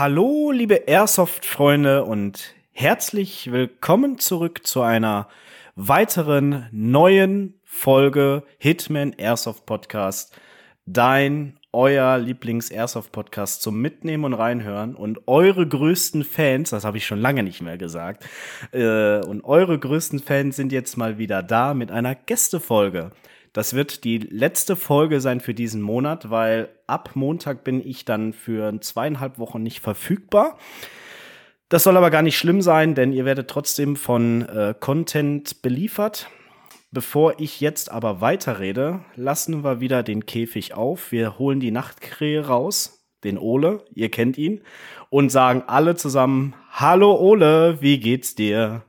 Hallo, liebe Airsoft-Freunde und herzlich willkommen zurück zu einer weiteren neuen Folge Hitman Airsoft Podcast. Dein, euer Lieblings-Airsoft-Podcast zum Mitnehmen und Reinhören und eure größten Fans, das habe ich schon lange nicht mehr gesagt, äh, und eure größten Fans sind jetzt mal wieder da mit einer Gästefolge. Das wird die letzte Folge sein für diesen Monat, weil ab Montag bin ich dann für zweieinhalb Wochen nicht verfügbar. Das soll aber gar nicht schlimm sein, denn ihr werdet trotzdem von äh, Content beliefert. Bevor ich jetzt aber weiterrede, lassen wir wieder den Käfig auf. Wir holen die Nachtkrähe raus, den Ole, ihr kennt ihn, und sagen alle zusammen: Hallo Ole, wie geht's dir?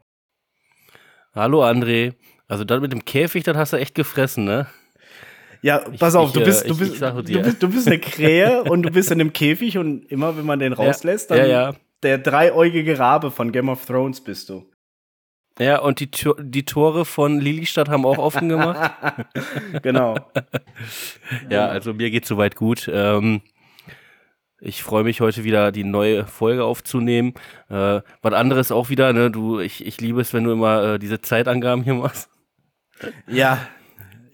Hallo André. Also dann mit dem Käfig, dann hast du echt gefressen, ne? Ja, pass ich, auf, du, bist, ich, du, bist, du, bist, du bist eine Krähe und du bist in einem Käfig und immer, wenn man den rauslässt, dann ja, ja. der dreieugige Rabe von Game of Thrones bist du. Ja, und die, die Tore von Lilistadt haben auch offen gemacht. genau. ja, also mir geht soweit gut. Ähm, ich freue mich heute wieder die neue Folge aufzunehmen. Äh, was anderes auch wieder, ne? Du, ich, ich liebe es, wenn du immer äh, diese Zeitangaben hier machst. Ja.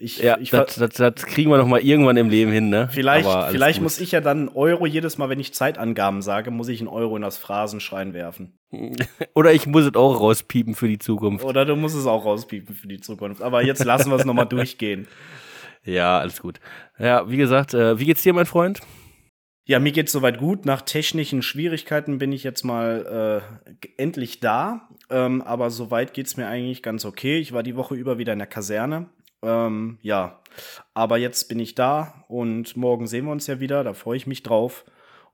Ich, ja, ich das, das, das kriegen wir noch mal irgendwann im Leben hin, ne? Vielleicht, vielleicht muss ich ja dann Euro jedes Mal, wenn ich Zeitangaben sage, muss ich einen Euro in das Phrasenschrein werfen. Oder ich muss es auch rauspiepen für die Zukunft. Oder du musst es auch rauspiepen für die Zukunft. Aber jetzt lassen wir es noch mal durchgehen. Ja, alles gut. Ja, wie gesagt, äh, wie geht's dir, mein Freund? Ja, mir geht's soweit gut. Nach technischen Schwierigkeiten bin ich jetzt mal äh, endlich da. Ähm, aber soweit geht's mir eigentlich ganz okay. Ich war die Woche über wieder in der Kaserne. Ähm, ja, aber jetzt bin ich da und morgen sehen wir uns ja wieder. Da freue ich mich drauf.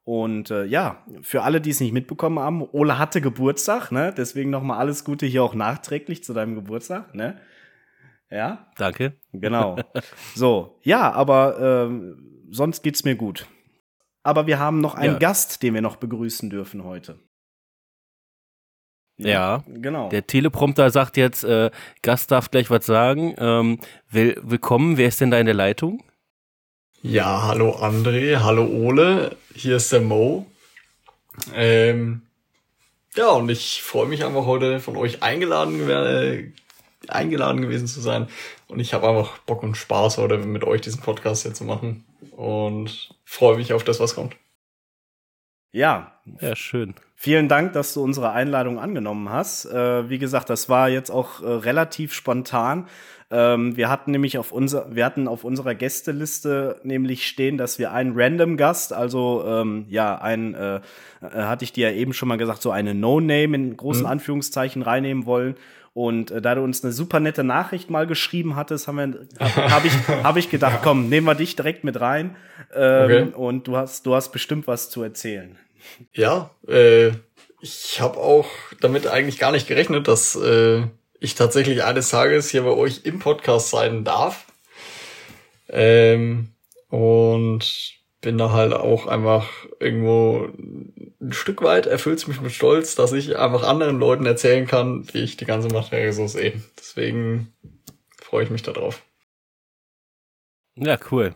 Und äh, ja, für alle, die es nicht mitbekommen haben, Ole hatte Geburtstag, ne? Deswegen nochmal alles Gute hier auch nachträglich zu deinem Geburtstag, ne? Ja? Danke. Genau. So, ja, aber äh, sonst geht's mir gut. Aber wir haben noch einen ja. Gast, den wir noch begrüßen dürfen heute. Ja, ja, genau. Der Teleprompter sagt jetzt, äh, Gast darf gleich was sagen. Ähm, will, willkommen, wer ist denn da in der Leitung? Ja, hallo André, hallo Ole, hier ist der Mo. Ähm, ja, und ich freue mich einfach heute von euch eingeladen, äh, eingeladen gewesen zu sein. Und ich habe einfach Bock und Spaß heute mit euch diesen Podcast hier zu machen. Und freue mich auf das, was kommt. Ja. Ja, schön. Vielen Dank, dass du unsere Einladung angenommen hast. Äh, wie gesagt, das war jetzt auch äh, relativ spontan. Ähm, wir hatten nämlich auf unser, wir hatten auf unserer Gästeliste nämlich stehen, dass wir einen Random Gast, also ähm, ja, ein, äh, äh hatte ich dir ja eben schon mal gesagt, so eine No-Name in großen mhm. Anführungszeichen reinnehmen wollen. Und äh, da du uns eine super nette Nachricht mal geschrieben hattest, habe ich, hab ich gedacht, komm, nehmen wir dich direkt mit rein. Ähm, okay. Und du hast, du hast bestimmt was zu erzählen. Ja, äh, ich habe auch damit eigentlich gar nicht gerechnet, dass äh, ich tatsächlich eines Tages hier bei euch im Podcast sein darf. Ähm, und bin da halt auch einfach irgendwo ein Stück weit erfüllt es mich mit Stolz, dass ich einfach anderen Leuten erzählen kann, wie ich die ganze Materie so sehe. Deswegen freue ich mich darauf. Ja, cool.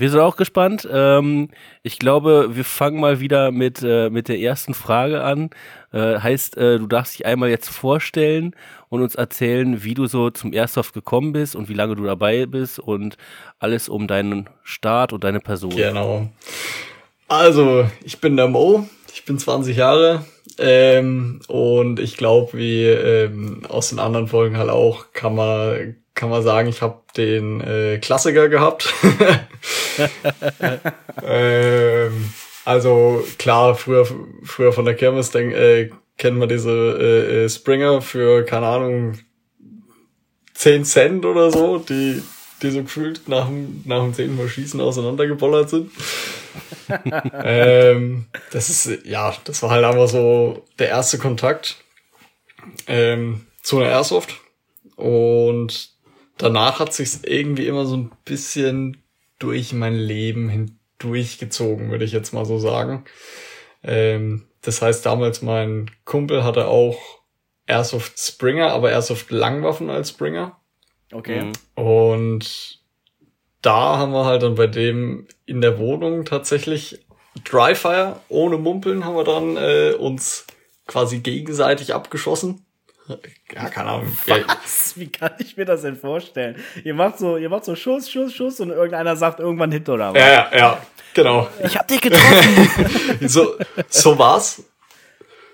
Wir sind auch gespannt. Ähm, ich glaube, wir fangen mal wieder mit, äh, mit der ersten Frage an. Äh, heißt, äh, du darfst dich einmal jetzt vorstellen und uns erzählen, wie du so zum Airsoft gekommen bist und wie lange du dabei bist und alles um deinen Start und deine Person. Genau. Also, ich bin der Mo, ich bin 20 Jahre ähm, und ich glaube, wie ähm, aus den anderen Folgen halt auch, kann man kann man sagen, ich habe den äh, Klassiker gehabt. ähm, also klar, früher, früher von der Kirmes denk, äh, kennt man diese äh, äh Springer für, keine Ahnung, 10 Cent oder so, die, die so gefühlt nach dem, nach dem zehnten Mal Schießen auseinandergebollert sind. ähm, das ist, ja, das war halt einfach so der erste Kontakt ähm, zu einer Airsoft. Und danach hat sich's irgendwie immer so ein bisschen durch mein Leben hindurchgezogen, würde ich jetzt mal so sagen. Ähm, das heißt, damals mein Kumpel hatte auch Airsoft Springer, aber Airsoft Langwaffen als Springer. Okay. Mhm. Und da haben wir halt dann bei dem in der Wohnung tatsächlich Dryfire ohne Mumpeln haben wir dann äh, uns quasi gegenseitig abgeschossen. Ja, keine Ahnung. Was? Wie kann ich mir das denn vorstellen? Ihr macht so, ihr macht so Schuss, Schuss, Schuss und irgendeiner sagt irgendwann Hit oder was? Ja, ja, ja, genau. Ich hab dich getroffen. so, so war's.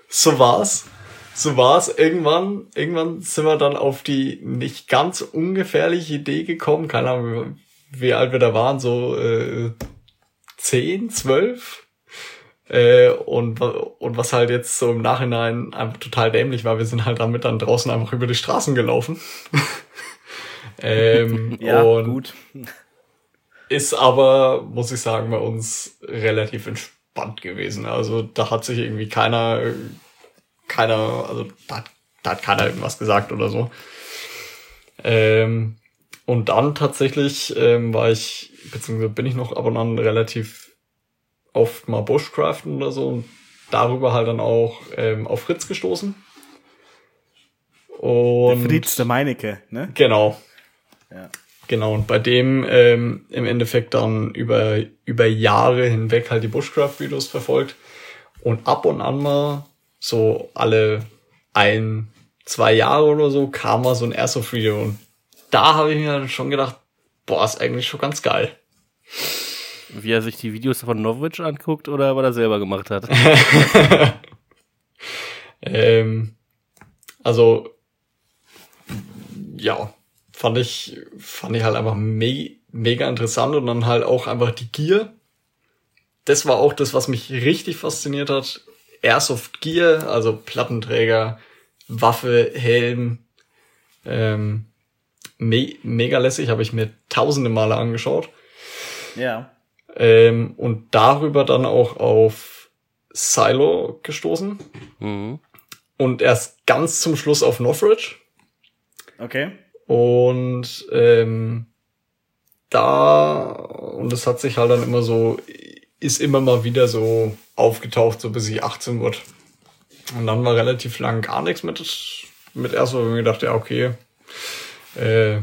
So war's. So war's. Irgendwann, irgendwann sind wir dann auf die nicht ganz ungefährliche Idee gekommen. Keine Ahnung, wie alt wir da waren, so äh, 10, 12. Äh, und, und was halt jetzt so im Nachhinein einfach total dämlich war, wir sind halt damit dann draußen einfach über die Straßen gelaufen. ähm, ja, gut. Ist aber, muss ich sagen, bei uns relativ entspannt gewesen. Also da hat sich irgendwie keiner, keiner, also da, da hat keiner irgendwas gesagt oder so. Ähm, und dann tatsächlich ähm, war ich, beziehungsweise bin ich noch ab und an relativ oft mal Bushcraften oder so und darüber halt dann auch ähm, auf Fritz gestoßen. Und Der Fritz der Meinecke, ne? Genau. Ja. Genau, und bei dem ähm, im Endeffekt dann über, über Jahre hinweg halt die Bushcraft-Videos verfolgt. Und ab und an mal, so alle ein, zwei Jahre oder so, kam mal so ein Airsoft-Video. Und da habe ich mir dann schon gedacht, boah, ist eigentlich schon ganz geil. Wie er sich die Videos von Novic anguckt oder was er selber gemacht hat. ähm, also, ja, fand ich, fand ich halt einfach me mega interessant und dann halt auch einfach die Gier. Das war auch das, was mich richtig fasziniert hat. Airsoft Gear, also Plattenträger, Waffe, Helm, ähm, me mega lässig, habe ich mir tausende Male angeschaut. Ja. Ähm, und darüber dann auch auf Silo gestoßen. Mhm. Und erst ganz zum Schluss auf Northridge. Okay. Und ähm, da, und das hat sich halt dann immer so, ist immer mal wieder so aufgetaucht, so bis ich 18 wurde. Und dann war relativ lang gar nichts mit, mit erst, wo ich mir gedacht, ja, okay, äh,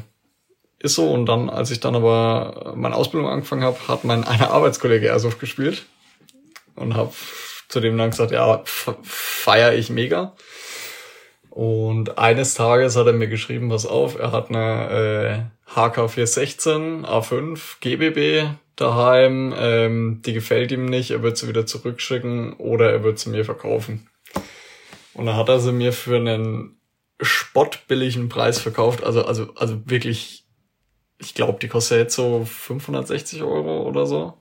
ist so. Und dann, als ich dann aber meine Ausbildung angefangen habe, hat mein einer Arbeitskollege Airsoft gespielt. Und habe zu dem dann gesagt, ja, feier ich mega. Und eines Tages hat er mir geschrieben, was auf, er hat eine äh, HK416 A5 GBB daheim, ähm, die gefällt ihm nicht, er wird sie wieder zurückschicken oder er wird sie mir verkaufen. Und dann hat er sie mir für einen spottbilligen Preis verkauft, also also also wirklich, ich glaube, die kostet jetzt so 560 Euro oder so.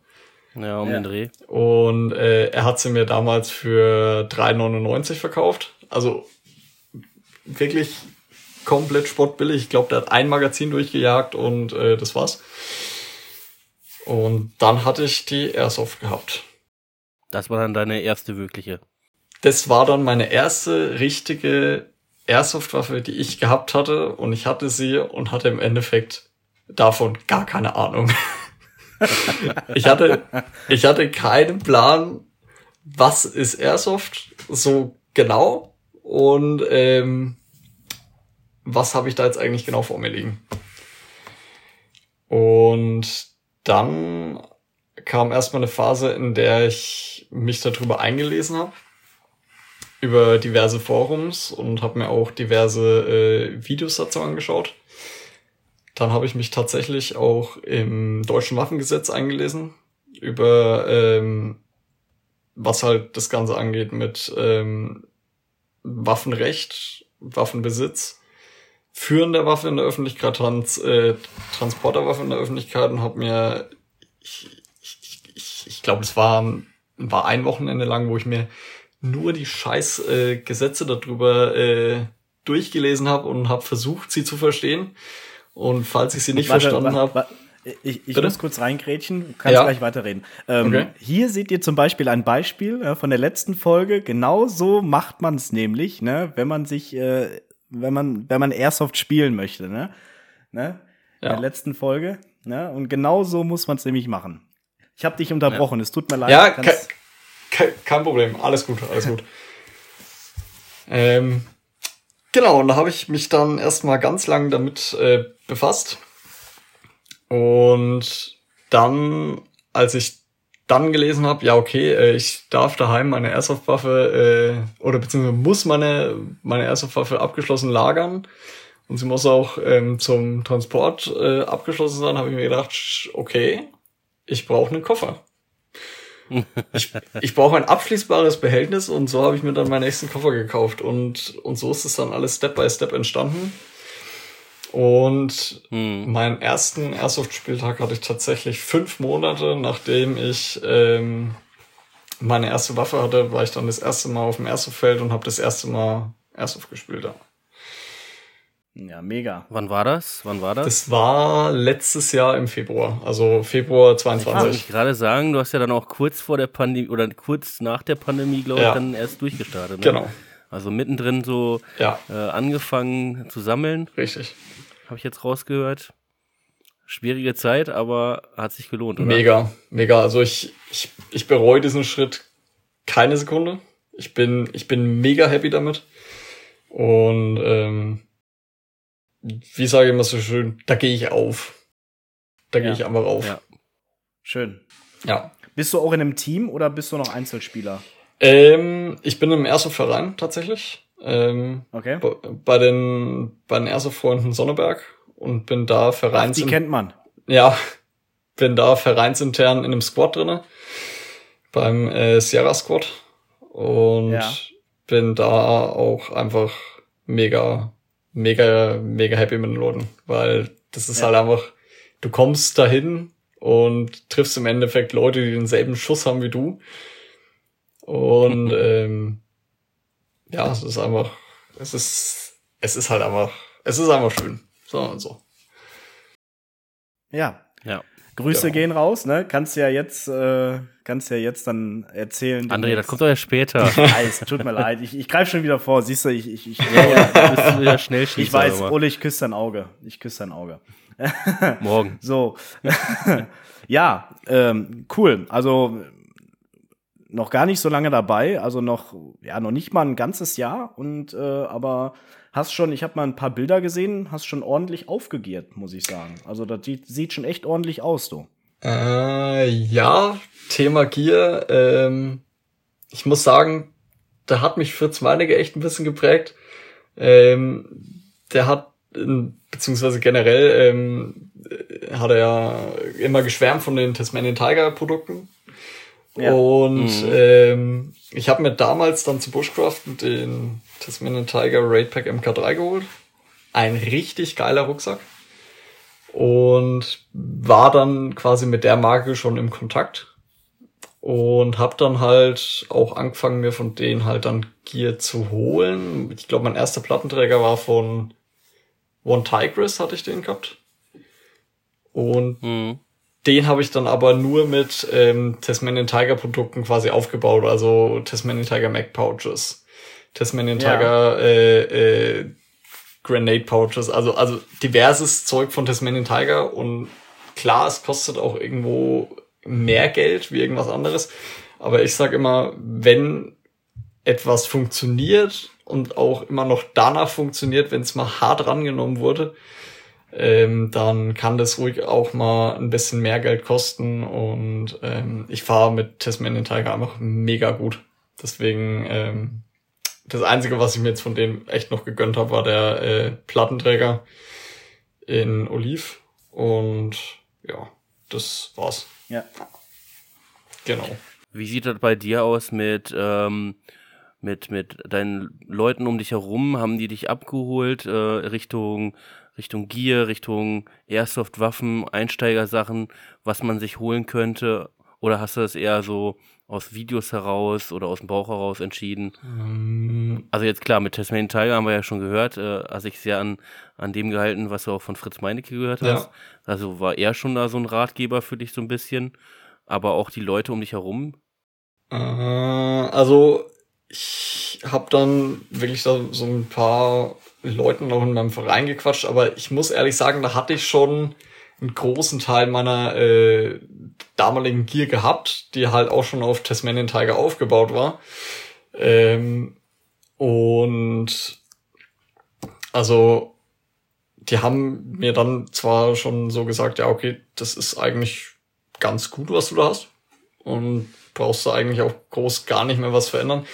Ja, um Ja. den Dreh. Und äh, er hat sie mir damals für 3,99 verkauft. Also wirklich komplett spottbillig. Ich glaube, der hat ein Magazin durchgejagt und äh, das war's. Und dann hatte ich die Airsoft gehabt. Das war dann deine erste wirkliche. Das war dann meine erste richtige Airsoft-Waffe, die ich gehabt hatte. Und ich hatte sie und hatte im Endeffekt davon gar keine Ahnung. ich hatte, ich hatte keinen Plan, was ist Airsoft so genau und ähm, was habe ich da jetzt eigentlich genau vor mir liegen. Und dann kam erstmal eine Phase, in der ich mich darüber eingelesen habe, über diverse Forums und habe mir auch diverse äh, Videos dazu angeschaut. Dann habe ich mich tatsächlich auch im deutschen Waffengesetz eingelesen über ähm, was halt das Ganze angeht mit ähm, Waffenrecht, Waffenbesitz, Führen der Waffe in der Öffentlichkeit, Trans, äh, Transport der Waffe in der Öffentlichkeit und habe mir, ich, ich, ich, ich glaube, es war, war ein Wochenende lang, wo ich mir nur die scheiß äh, Gesetze darüber äh, durchgelesen habe und habe versucht, sie zu verstehen. Und falls ich sie nicht Warte, verstanden habe, Ich, ich muss kurz reingrätschen, kannst Ja. gleich weiterreden. Ähm, Okay. Hier seht ihr zum Beispiel ein Beispiel äh, von der letzten Folge. Genau so macht man es nämlich, ne, wenn man sich, äh, wenn man, wenn man Airsoft spielen möchte, ne? ne? In Ja. der letzten Folge. Ne? Und genau so muss man es nämlich machen. Ich habe dich unterbrochen, es tut mir leid. Ja, du ke kannst- ke kein Problem. Alles gut, alles gut. ähm, genau, und da habe ich mich dann erstmal ganz lang damit äh, befasst. Und dann, als ich dann gelesen habe, ja okay, äh, ich darf daheim meine Airsoft-Waffe äh, oder beziehungsweise muss meine meine Airsoft-Waffe abgeschlossen lagern und sie muss auch ähm, zum Transport äh, abgeschlossen sein, habe ich mir gedacht, okay, ich brauche einen Koffer. Ich ich brauche ein abschließbares Behältnis und so habe ich mir dann meinen nächsten Koffer gekauft und und so ist es dann alles Step by Step entstanden. Und hm. meinen ersten Airsoft-Spieltag hatte ich tatsächlich fünf Monate, nachdem ich ähm, meine erste Waffe hatte, war ich dann das erste Mal auf dem Airsoft-Feld und habe das erste Mal Airsoft gespielt. Ja. Ja, mega. Wann war das? Wann war das? Das war letztes Jahr im Februar, also Februar 22. Ich gerade sagen, du hast ja dann auch kurz vor der Pandemie oder kurz nach der Pandemie, glaube ich, ja. dann erst durchgestartet. Ne? Genau. Also mittendrin so ja. äh, angefangen zu sammeln. Richtig. Habe ich jetzt rausgehört. Schwierige Zeit, aber hat sich gelohnt, oder? Mega, mega. Also ich, ich, ich bereue diesen Schritt keine Sekunde. Ich bin, ich bin mega happy damit. Und ähm, wie sage ich immer so schön, da gehe ich auf. Da gehe ich einfach auf. Ja. Schön. Ja. Bist du auch in einem Team oder bist du noch Einzelspieler? Ähm, ich bin im ersten Verein tatsächlich. Ähm, okay. Bei den, bei den Erste-Freunden Sonneberg und bin da Vereins... Ach, die kennt man. Ja, bin da vereinsintern in einem Squad drinne beim äh, Sierra Squad und ja. bin da auch einfach mega mega, mega happy mit den Leuten, weil das ist ja. halt einfach, du kommst dahin und triffst im Endeffekt Leute, die denselben Schuss haben wie du. Und ähm, ja, es ist einfach, es ist, es ist halt einfach, es ist einfach schön. So und so. Ja. Ja. Grüße ja. gehen raus, ne? Kannst ja jetzt, äh, kannst ja jetzt dann erzählen. André, das kommt doch ja später. Ich weiß, tut mir leid. Ich, ich greife schon wieder vor. Siehst du, ich, ich, ich, ja, ja, du bist wieder schnell Ich weiß, Ole, ich küsse dein Auge. Ich küsse dein Auge. Morgen. So. ja, ähm, cool. Also noch gar nicht so lange dabei, also noch, ja, noch nicht mal ein ganzes Jahr und äh, aber hast schon, ich habe mal ein paar Bilder gesehen, hast schon ordentlich aufgegiert, muss ich sagen. Also das sieht schon echt ordentlich aus, du. Äh, ja, Thema Gier. Ähm, ich muss sagen, da hat mich Fritz Meinecke echt ein bisschen geprägt. Ähm, der hat, beziehungsweise generell, ähm, hat er ja immer geschwärmt von den Tasmanian Tiger Produkten. Ja. Und mhm. ähm, ich habe mir damals dann zu Bushcraft den Tasmanian Tiger Raid Pack MK3 geholt. Ein richtig geiler Rucksack. Und war dann quasi mit der Marke schon im Kontakt. Und habe dann halt auch angefangen, mir von denen halt dann Gear zu holen. Ich glaube, mein erster Plattenträger war von One Tigris, hatte ich den gehabt. Und mhm. Den habe ich dann aber nur mit ähm, Tasmanian Tiger Produkten quasi aufgebaut, also Tasmanian Tiger Mac Pouches. Tasmanian Tiger, ja. äh, äh, Grenade Pouches, also, also diverses Zeug von Tasmanian Tiger und klar, es kostet auch irgendwo mehr Geld wie irgendwas anderes. Aber ich sag immer, wenn etwas funktioniert und auch immer noch danach funktioniert, wenn es mal hart rangenommen wurde, ähm, dann kann das ruhig auch mal ein bisschen mehr Geld kosten und ähm, ich fahre mit Tasmanian Tiger einfach mega gut. Deswegen ähm, das Einzige, was ich mir jetzt von denen echt noch gegönnt habe, war der äh, Plattenträger in Oliv. Und ja, das war's. Ja. Genau. Wie sieht das bei dir aus mit, ähm, mit, mit deinen Leuten um dich herum? Haben die dich abgeholt äh, Richtung, Richtung Gear, Richtung Airsoft-Waffen, Einsteigersachen, was man sich holen könnte? Oder hast du das eher so aus Videos heraus oder aus dem Bauch heraus entschieden? Ähm. Also jetzt klar, mit Tasmanian Tiger haben wir ja schon gehört, äh, also ich sehr an, an dem gehalten, was du auch von Fritz Meinecke gehört hast. Ja. Also war er schon da so ein Ratgeber für dich so ein bisschen, aber auch die Leute um dich herum? Äh, also ich habe dann wirklich da so ein paar Leuten noch in meinem Verein gequatscht, aber ich muss ehrlich sagen, da hatte ich schon einen großen Teil meiner äh, damaligen Gear gehabt, die halt auch schon auf Tasmanian Tiger aufgebaut war. Ähm, und also die haben mir dann zwar schon so gesagt, ja, okay, das ist eigentlich ganz gut, was du da hast. und brauchst du eigentlich auch groß gar nicht mehr was verändern.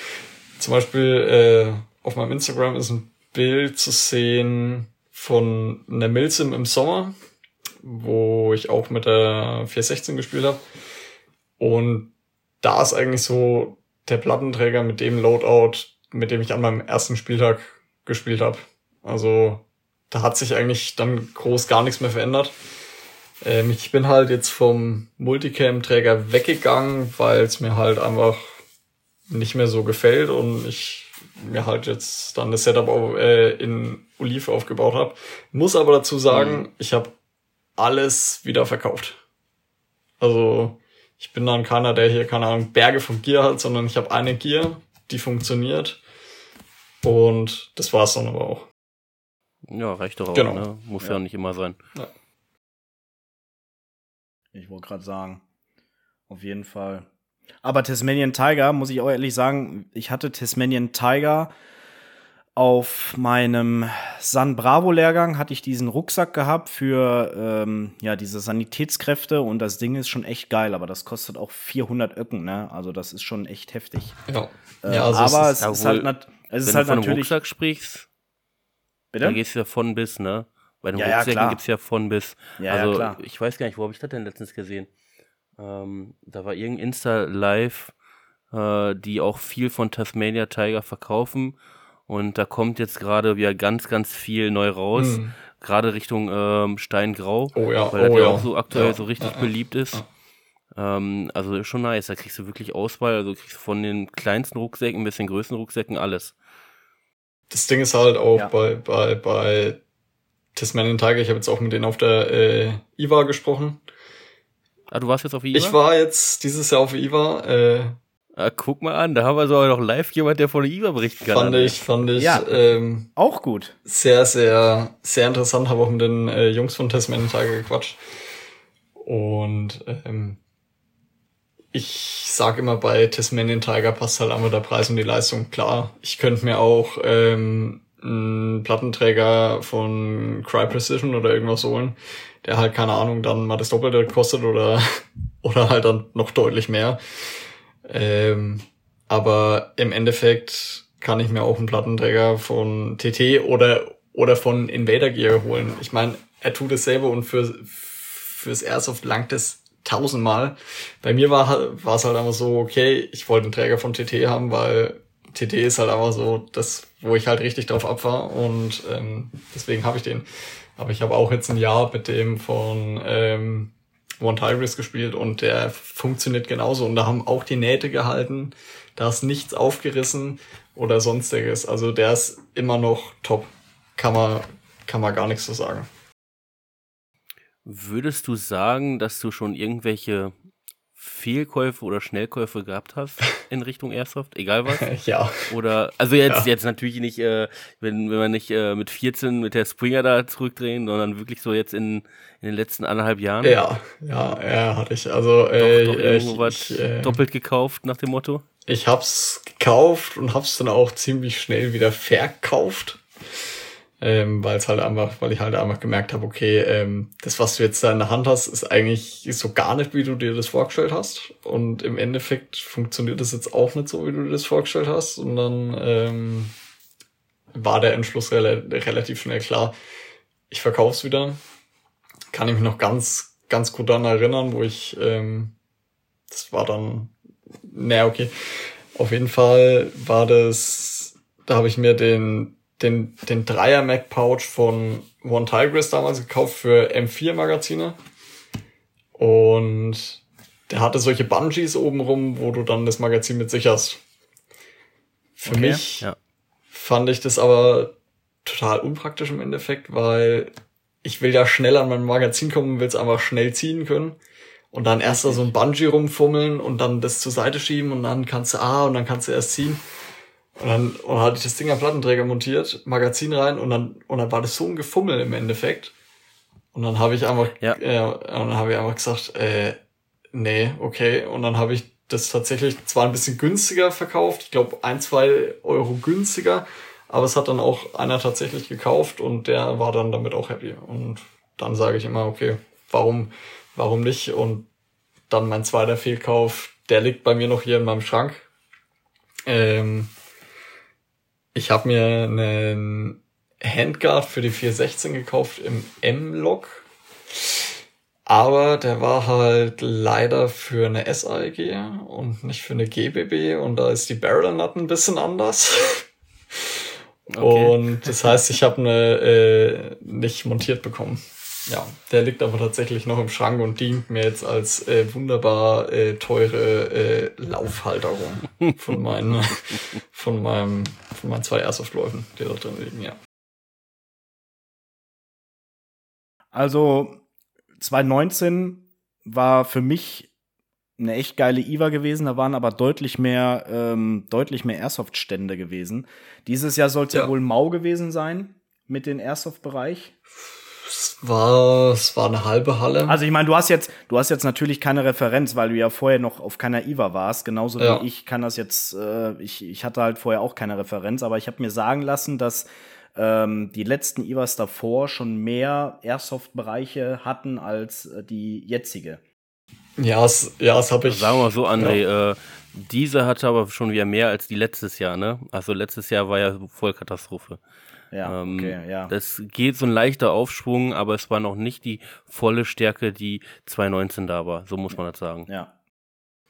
Zum Beispiel äh, auf meinem Instagram ist ein Bild zu sehen von einer Milsim im Sommer, wo ich auch mit der 416 gespielt habe. Und da ist eigentlich so der Plattenträger mit dem Loadout, mit dem ich an meinem ersten Spieltag gespielt habe. Also da hat sich eigentlich dann groß gar nichts mehr verändert. Ähm, ich bin halt jetzt vom Multicam-Träger weggegangen, weil es mir halt einfach nicht mehr so gefällt und ich mir halt jetzt dann das Setup auf, äh, in Olive aufgebaut habe. Muss aber dazu sagen, mhm. ich habe alles wieder verkauft. Also ich bin dann keiner, der hier, keine Ahnung, Berge von Gear hat, sondern ich habe eine Gear, die funktioniert. Und das war's dann aber auch. Ja, reicht doch auch, genau. ne? Muss ja. ja nicht immer sein. Ja. Ich wollte gerade sagen, auf jeden Fall. Aber Tasmanian Tiger, muss ich auch ehrlich sagen, ich hatte Tasmanian Tiger auf meinem San Bravo Lehrgang hatte ich diesen Rucksack gehabt für ähm, ja diese Sanitätskräfte und das Ding ist schon echt geil, aber das kostet auch 400 Öcken, ne? Also das ist schon echt heftig. Ja. Äh, ja also aber es ist, es ist halt, nat es ist halt du von natürlich. Rucksack sprichst, bitte? Da gehst du ja von bis, ne? Bei den ja, Rucksäcken ja, gibt's ja von bis. Ja, also ja, klar. ich weiß gar nicht, wo habe ich das denn letztens gesehen? Ähm, da war irgendein Insta Live, äh, die auch viel von Tasmania Tiger verkaufen und da kommt jetzt gerade wieder ganz, ganz viel neu raus. Mhm. Gerade Richtung ähm, Steingrau. Oh ja. Weil oh, das ja auch so aktuell ja. so richtig ja. beliebt ist. Ähm, also schon nice. Da kriegst du wirklich Auswahl. Also kriegst du von den kleinsten Rucksäcken bis den größten Rucksäcken alles. Das Ding ist halt auch bei, bei, bei Tasmanian Tiger, ich habe jetzt auch mit denen auf der äh, IWA gesprochen. Ah, du warst jetzt auf IWA? Ich war jetzt dieses Jahr auf IWA. Äh, Ah, guck mal an, da haben wir sogar noch live jemand, der von der IWA berichten kann. Fand ich, fand ich. Ja, ähm, auch gut. Sehr, sehr, sehr interessant. Habe auch mit den äh, Jungs von Tasmanian Tiger gequatscht. Und ähm, ich sag immer, bei Tasmanian Tiger passt halt einfach der Preis und die Leistung. Klar, ich könnte mir auch ähm, einen Plattenträger von Cry Precision oder irgendwas holen, der halt, keine Ahnung, dann mal das Doppelte kostet oder, oder halt dann noch deutlich mehr. Ähm, aber im Endeffekt kann ich mir auch einen Plattenträger von TT oder, oder von Invader Gear holen. Ich meine, er tut es selber und für, fürs Airsoft langt es tausendmal. Bei mir war, war es halt einfach so, okay, ich wollte einen Träger von TT haben, weil TT ist halt einfach so das, wo ich halt richtig drauf abfahre und ähm, deswegen habe ich den. Aber ich habe auch jetzt ein Jahr mit dem von ähm, One Tigris gespielt und der funktioniert genauso. Und da haben auch die Nähte gehalten. Da ist nichts aufgerissen oder sonstiges. Also der ist immer noch top. Kann man, kann man gar nichts zu sagen. Würdest du sagen, dass du schon irgendwelche Fehlkäufe oder Schnellkäufe gehabt hast in Richtung Airsoft, egal was? ja. Oder, also jetzt, ja. jetzt natürlich nicht, äh, wenn, wenn wir nicht äh, mit 14 mit der Springer da zurückdrehen, sondern wirklich so jetzt in, in den letzten anderthalb Jahren. Ja, ja, ja, hatte ich. Also, äh, doch, doch irgendwo ich, was äh, doppelt gekauft nach dem Motto? Ich hab's gekauft und hab's dann auch ziemlich schnell wieder verkauft ähm, weil es halt einfach, weil ich halt einfach gemerkt habe, okay, ähm, das, was du jetzt da in der Hand hast, ist eigentlich so gar nicht, wie du dir das vorgestellt hast. Und im Endeffekt funktioniert das jetzt auch nicht so, wie du dir das vorgestellt hast. Und dann ähm, war der Entschluss rel relativ schnell klar. Ich verkauf's wieder. Kann ich mich noch ganz, ganz gut daran erinnern, wo ich, ähm, das war dann, naja, okay. Auf jeden Fall war das, da habe ich mir den den, den Dreier Mac Pouch von One Tigris damals gekauft für M4 Magazine. Und der hatte solche Bungees obenrum, wo du dann das Magazin mit sicherst. Für okay, mich ja. fand ich das aber total unpraktisch im Endeffekt, weil ich will ja schnell an mein Magazin kommen und will es einfach schnell ziehen können. Und dann erst da so ein Bungee rumfummeln und dann das zur Seite schieben und dann kannst du, ah, und dann kannst du erst ziehen. Und dann, und dann hatte ich das Ding am Plattenträger montiert, Magazin rein und dann, und dann war das so ein Gefummel im Endeffekt. Und dann habe ich einfach, ja. äh, und dann habe ich einfach gesagt, äh, nee, okay. Und dann habe ich das tatsächlich zwar ein bisschen günstiger verkauft, ich glaube ein, zwei Euro günstiger, aber es hat dann auch einer tatsächlich gekauft und der war dann damit auch happy. Und dann sage ich immer, okay, warum, warum nicht? Und dann mein zweiter Fehlkauf, der liegt bei mir noch hier in meinem Schrank. Ähm, ich habe mir einen Handguard für die 416 gekauft im M-Log. Aber der war halt leider für eine SAEG und nicht für eine GBB und da ist die Barrel Nut ein bisschen anders. Okay. Und das heißt, ich habe eine äh, nicht montiert bekommen. Ja, der liegt aber tatsächlich noch im Schrank und dient mir jetzt als äh, wunderbar äh, teure äh, Laufhalterung von meinen, von meinem, von meinen zwei Airsoft-Läufen, die da drin liegen, ja. Also 2019 war für mich eine echt geile IWA gewesen. Da waren aber deutlich mehr, ähm, deutlich mehr Airsoft-Stände gewesen. Dieses Jahr sollte ja. wohl mau gewesen sein mit dem Airsoft-Bereich. Es war, es war eine halbe Halle. Also ich meine, du hast jetzt, du hast jetzt natürlich keine Referenz, weil du ja vorher noch auf keiner IWA warst. Genauso ja. wie ich kann das jetzt, äh, ich, ich hatte halt vorher auch keine Referenz, aber ich habe mir sagen lassen, dass ähm, die letzten IWAs davor schon mehr Airsoft-Bereiche hatten als äh, die jetzige. Ja, es, ja, das habe ich. Sagen wir mal so, André, ja. äh, diese hatte aber schon wieder mehr als die letztes Jahr, ne? Also letztes Jahr war ja Vollkatastrophe. Ja, ähm, okay, ja. Das geht so ein leichter Aufschwung, aber es war noch nicht die volle Stärke, die 2019 da war. So muss man das sagen. Ja.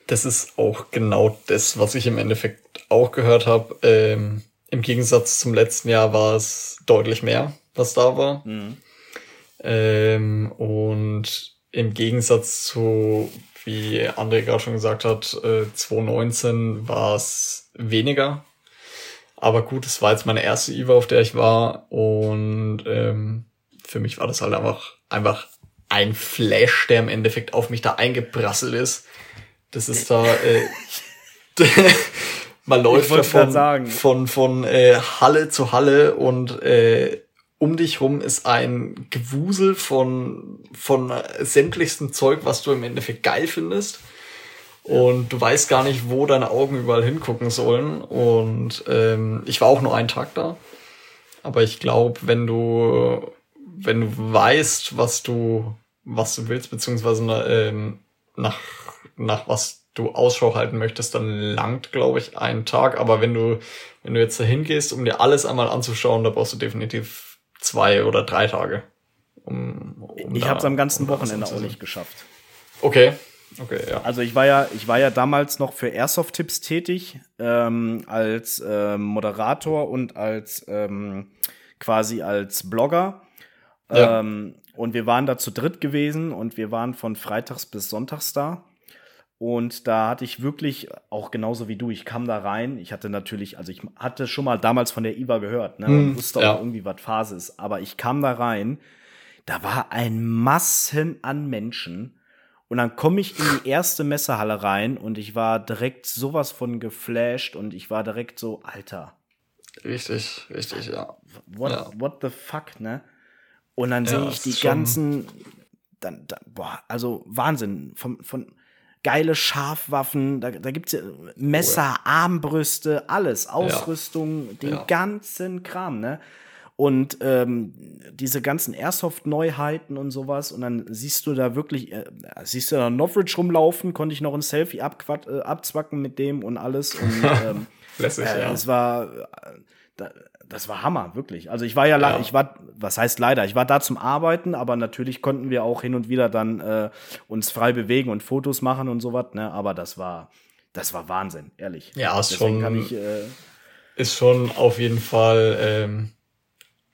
Das ist auch genau das, was ich im Endeffekt auch gehört habe. Ähm, im Gegensatz zum letzten Jahr war es deutlich mehr, was da war. Mhm. Ähm, und im Gegensatz zu, wie André gerade schon gesagt hat, äh, 2019 war es weniger. Aber gut, es war jetzt meine erste IVA, auf der ich war. Und ähm, für mich war das halt einfach, einfach ein Flash, der im Endeffekt auf mich da eingeprasselt ist. Das ist da. Äh, Man läuft ja von, von, von äh, Halle zu Halle und äh, um dich rum ist ein Gewusel von, von sämtlichstem Zeug, was du im Endeffekt geil findest. Und du weißt gar nicht, wo deine Augen überall hingucken sollen. Und ähm, ich war auch nur einen Tag da. Aber ich glaube, wenn du, wenn du weißt, was du, was du willst, beziehungsweise ähm, nach, nach was du Ausschau halten möchtest, dann langt, glaube ich, ein Tag. Aber wenn du, wenn du jetzt dahin gehst, um dir alles einmal anzuschauen, da brauchst du definitiv zwei oder drei Tage. Um, um ich habe es am ganzen um Wochenende auch nicht geschafft. Okay. Okay, ja. Also ich war ja, ich war ja damals noch für Airsoft-Tipps tätig, ähm, als ähm, Moderator und als ähm, quasi als Blogger. Ja. Ähm, und wir waren da zu dritt gewesen und wir waren von Freitags bis Sonntags da. Und da hatte ich wirklich, auch genauso wie du, ich kam da rein. Ich hatte natürlich, also ich hatte schon mal damals von der IWA gehört, ne? Und hm, wusste auch irgendwie, was Phase ist. Aber ich kam da rein, da war ein Massen an Menschen. Und dann komme ich in die erste Messehalle rein und ich war direkt sowas von geflasht und ich war direkt so, Alter. Richtig, richtig, ja. What, ja. what the fuck, ne? Und dann ja, sehe ich die ganzen, dann, dann, boah, also Wahnsinn, von, von, geile Scharfwaffen, da, da gibt es Messer, oh ja. Armbrüste, alles, Ausrüstung, ja. den ja. ganzen Kram, ne? Und ähm, diese ganzen Airsoft-Neuheiten und sowas. Und dann siehst du da wirklich, äh, siehst du da Novridge rumlaufen, konnte ich noch ein Selfie äh, abzwacken mit dem und alles. Und ähm, Lässig, äh, ja. es war, äh, da, das war Hammer, wirklich. Also ich war ja, ja, ich war, was heißt leider, ich war da zum Arbeiten, aber natürlich konnten wir auch hin und wieder dann äh, uns frei bewegen und Fotos machen und sowas, ne? Aber das war, das war Wahnsinn, ehrlich. Ja, ist Deswegen schon, ich, äh, ist schon auf jeden Fall, ähm,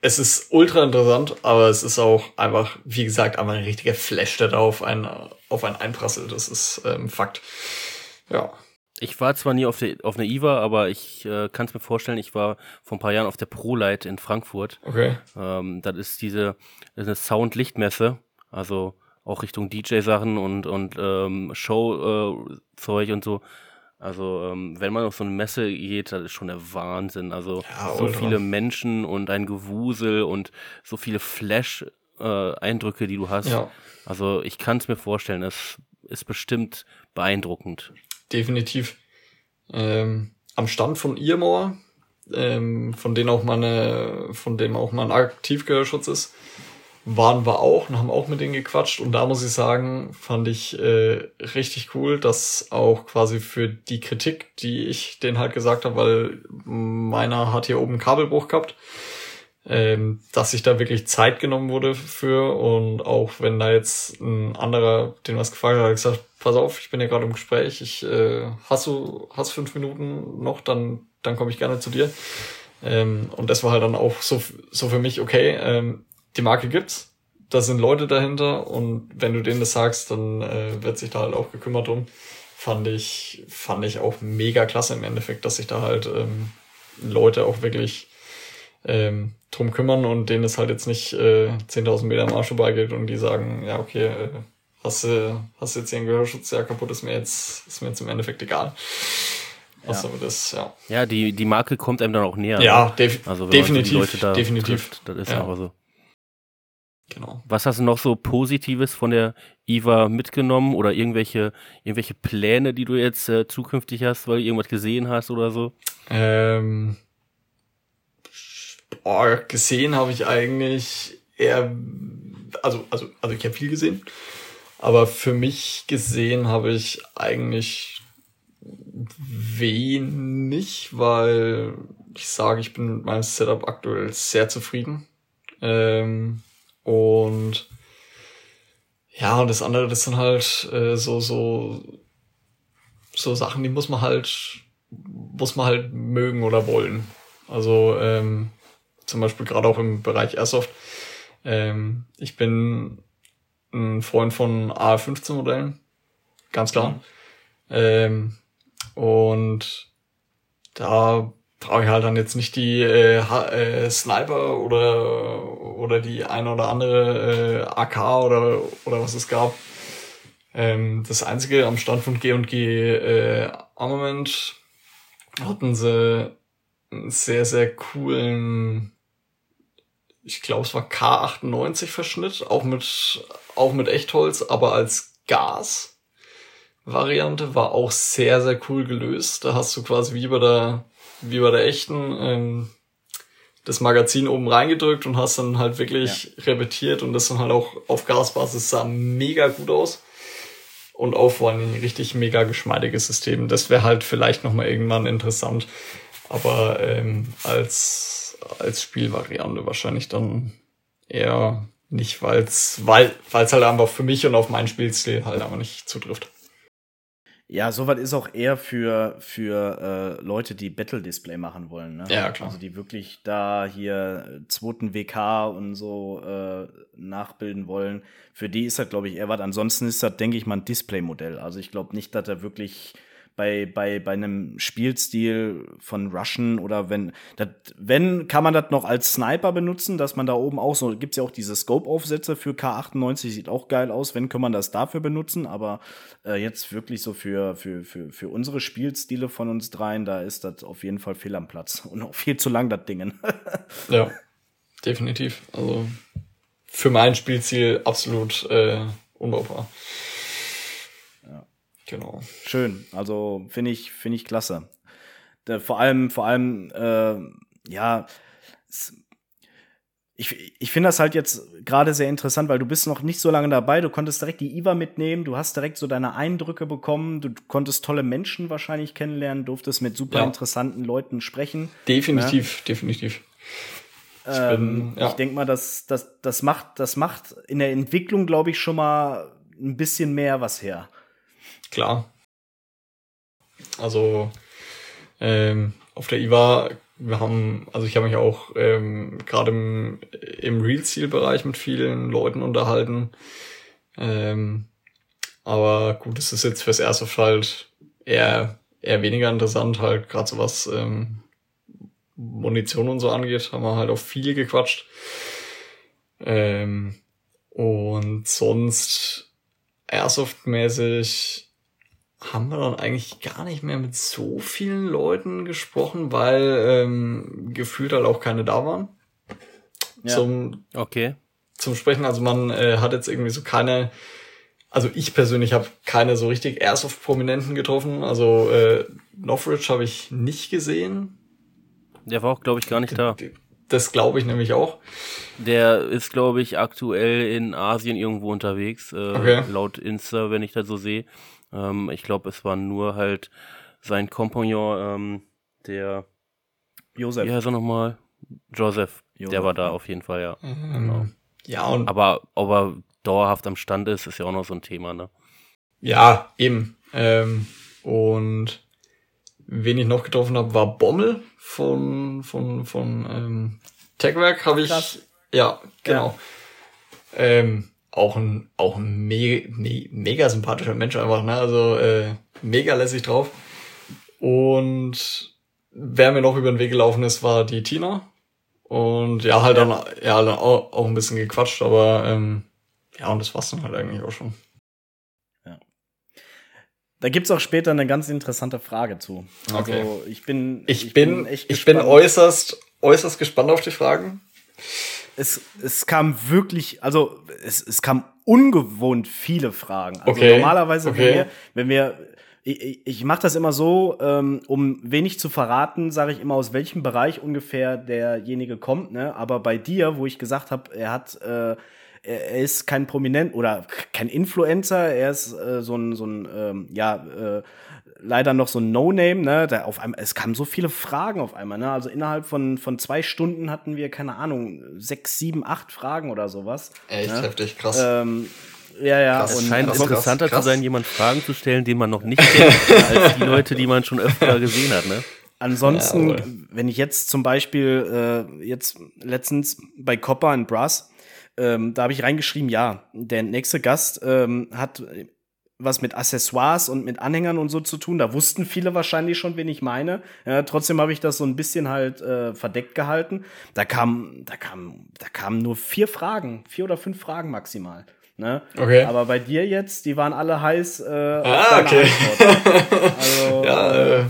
es ist ultra interessant, aber es ist auch einfach, wie gesagt, einfach ein richtiger Flash, der da auf einen, auf einen einprasselt. Das ist ähm, Fakt. Ja. Ich war zwar nie auf, der, auf einer IWA, aber ich äh, kann es mir vorstellen, ich war vor ein paar Jahren auf der ProLight in Frankfurt. Okay. Ähm, das ist diese das ist eine Sound-Lichtmesse, also auch Richtung DJ-Sachen und, und ähm, Show-Zeug äh, und so. Also, ähm, wenn man auf so eine Messe geht, das ist schon der Wahnsinn. Also, ja, so viele Menschen und ein Gewusel und so viele Flash-Eindrücke, äh, die du hast. Ja. Also, ich kann es mir vorstellen, es ist bestimmt beeindruckend definitiv. Ähm, am Stand von Irmor, ähm, von denen auch meine, von dem auch mein Aktivgehörschutz ist, waren wir auch und haben auch mit denen gequatscht. Und da muss ich sagen, fand ich äh, richtig cool, dass auch quasi für die Kritik, die ich denen halt gesagt habe, weil meiner hat hier oben Kabelbruch gehabt, ähm, dass sich da wirklich Zeit genommen wurde für und auch wenn da jetzt ein anderer, den was gefragt hat, hat gesagt, pass auf, ich bin ja gerade im Gespräch, ich äh, hast du hast fünf Minuten noch, dann dann komme ich gerne zu dir. Ähm, und das war halt dann auch so so für mich okay. Ähm, die Marke gibt's, da sind Leute dahinter und wenn du denen das sagst, dann äh, wird sich da halt auch gekümmert um. Fand ich, fand ich auch mega klasse im Endeffekt, dass sich da halt ähm, Leute auch wirklich ähm, drum kümmern und denen es halt jetzt nicht äh, 10.000 Meter am Arsch vorbeigeht und die sagen, ja, okay, äh, hast du hast jetzt hier einen Gehörschutz, ja, kaputt ist mir jetzt, ist mir jetzt im Endeffekt egal. Also das, ja. Ja, die, die Marke kommt einem dann auch näher. Ja, ne? def also, definitiv. da definitiv. Trifft, das ist ja. einfach so. Genau. Was hast du noch so Positives von der IWA mitgenommen oder irgendwelche, irgendwelche Pläne, die du jetzt äh, zukünftig hast, weil du irgendwas gesehen hast oder so? Ähm, boah, gesehen habe ich eigentlich eher, also, also, also ich habe viel gesehen, aber für mich gesehen habe ich eigentlich wenig, weil ich sage, ich bin mit meinem Setup aktuell sehr zufrieden. Ähm, und ja, und das andere, das sind halt äh, so, so, so Sachen, die muss man halt, muss man halt mögen oder wollen. Also ähm, zum Beispiel gerade auch im Bereich Airsoft. Ähm, ich bin ein Freund von AR-15-Modellen, ganz klar. Mhm. Ähm, und da brauche ich halt dann jetzt nicht die äh, äh, Sniper oder oder die eine oder andere äh, AK oder oder was es gab. Ähm, das einzige am Stand von G&G äh, Armament hatten sie einen sehr sehr coolen ich glaube es war K98 Verschnitt, auch mit auch mit Echtholz, aber als Gas Variante war auch sehr sehr cool gelöst. Da hast du quasi wie bei der wie bei der echten, ähm, das Magazin oben reingedrückt und hast dann halt wirklich ja. repetiert und das dann halt auch auf Gasbasis sah mega gut aus. Und auch vor allem ein richtig mega geschmeidiges System. Das wäre halt vielleicht nochmal irgendwann interessant. Aber ähm, als, als Spielvariante wahrscheinlich dann eher nicht, weil's, weil es halt einfach für mich und auf meinen Spielstil halt einfach nicht zutrifft. Ja, sowas ist auch eher für, für äh, Leute, die Battle-Display machen wollen. Ne? Ja, klar. Also die wirklich da hier äh, zweiten WK und so äh, nachbilden wollen. Für die ist das, glaube ich, eher was. Ansonsten ist das, denke ich mal, ein Display-Modell. Also ich glaube nicht, dass er wirklich bei, bei, bei einem Spielstil von Rushen oder wenn, dat, wenn, kann man das noch als Sniper benutzen, dass man da oben auch so, gibt's ja auch diese Scope-Aufsätze für K98, sieht auch geil aus, wenn kann man das dafür benutzen, aber äh, jetzt wirklich so für, für, für, für unsere Spielstile von uns dreien, da ist das auf jeden Fall fehl am Platz und auch viel zu lang, das Dingen. ja, definitiv. Also für mein Spielziel absolut äh, unbaubar. Genau. Schön. Also finde ich, finde ich klasse. Da, vor allem, vor allem, äh, ja, ich, ich finde das halt jetzt gerade sehr interessant, weil du bist noch nicht so lange dabei. Du konntest direkt die IWA mitnehmen, du hast direkt so deine Eindrücke bekommen, du konntest tolle Menschen wahrscheinlich kennenlernen, durftest mit super ja. interessanten Leuten sprechen. Definitiv, ja. definitiv. Ich, ähm, ja. ich denke mal, das, das, das, macht, das macht in der Entwicklung, glaube ich, schon mal ein bisschen mehr was her. Klar. Also ähm, auf der IWA, wir haben, also ich habe mich auch ähm, gerade im, im Real-Seal-Bereich mit vielen Leuten unterhalten. Ähm, aber gut, es ist jetzt fürs erste halt eher, eher weniger interessant, halt gerade so was ähm, Munition und so angeht, haben wir halt auch viel gequatscht. Ähm, und sonst Airsoft-mäßig haben wir dann eigentlich gar nicht mehr mit so vielen Leuten gesprochen, weil ähm, gefühlt halt auch keine da waren. Ja. Zum, okay. Zum Sprechen. Also man äh, hat jetzt irgendwie so keine, also ich persönlich habe keine so richtig Airsoft-Prominenten getroffen. Also äh, Northridge habe ich nicht gesehen. Der war auch, glaube ich, gar nicht da. Das glaube ich nämlich auch. Der ist, glaube ich, aktuell in Asien irgendwo unterwegs, äh, okay. laut Insta, wenn ich das so sehe. Ähm, ich glaube, es war nur halt sein Kompagnon, ähm, der Josef. Wie heißt er nochmal? Joseph. Joseph. Der war da auf jeden Fall, ja. Mhm. Genau. Ja, und. Aber ob er dauerhaft am Stand ist, ist ja auch noch so ein Thema, ne? Ja, eben. Ähm, und wen ich noch getroffen habe, war Bommel von, von, von ähm, Techwerk habe ich. Krass. Ja, genau. Ja. Ähm, auch ein, auch ein me me mega sympathischer Mensch einfach, ne? Also äh, mega lässig drauf. Und wer mir noch über den Weg gelaufen ist, war die Tina. Und ja, halt dann, ja, dann auch, auch ein bisschen gequatscht, aber ähm, ja, und das war's dann halt eigentlich auch schon. Ja. Da gibt's auch später eine ganz interessante Frage zu. Also okay. ich bin. Ich, ich bin, bin ich bin äußerst, äußerst gespannt auf die Fragen. Es, es kam wirklich, also es, es kam ungewohnt viele Fragen. Also okay. normalerweise, okay. wenn wir, wenn wir ich, ich mache das immer so, ähm, um wenig zu verraten, sage ich immer, aus welchem Bereich ungefähr derjenige kommt. Ne? Aber bei dir, wo ich gesagt habe, er hat, äh, er ist kein Prominent oder kein Influencer, er ist äh, so ein, so ein ähm, ja, äh, leider noch so ein No-Name, ne? Da auf einmal, es kamen so viele Fragen auf einmal, ne? Also innerhalb von, von zwei Stunden hatten wir, keine Ahnung, sechs, sieben, acht Fragen oder sowas. Echt ne? heftig, krass. Ähm, ja, ja. Krass. Es scheint interessanter krass. zu sein, jemand Fragen zu stellen, den man noch nicht kennt, als die Leute, die man schon öfter gesehen hat, ne? Ansonsten, ja, wenn ich jetzt zum Beispiel äh, jetzt letztens bei Copper and Brass, ähm, da habe ich reingeschrieben, ja, der nächste Gast ähm, hat was mit Accessoires und mit Anhängern und so zu tun. Da wussten viele wahrscheinlich schon, wen ich meine. Ja, trotzdem habe ich das so ein bisschen halt äh, verdeckt gehalten. Da kam, da kam, da kamen nur vier Fragen, vier oder fünf Fragen maximal. Ne? Okay. Aber bei dir jetzt, die waren alle heiß. Äh, ah, okay. also, ja, äh,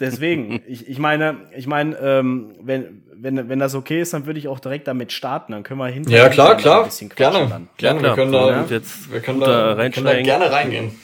deswegen, ich, ich meine, ich meine, ähm, wenn, wenn, wenn das okay ist, dann würde ich auch direkt damit starten. Dann können wir hinterher ja, klar, klar. ein bisschen gerne, dann. gerne. Ja, wir können da, jetzt wir können da, da, können da gerne reingehen.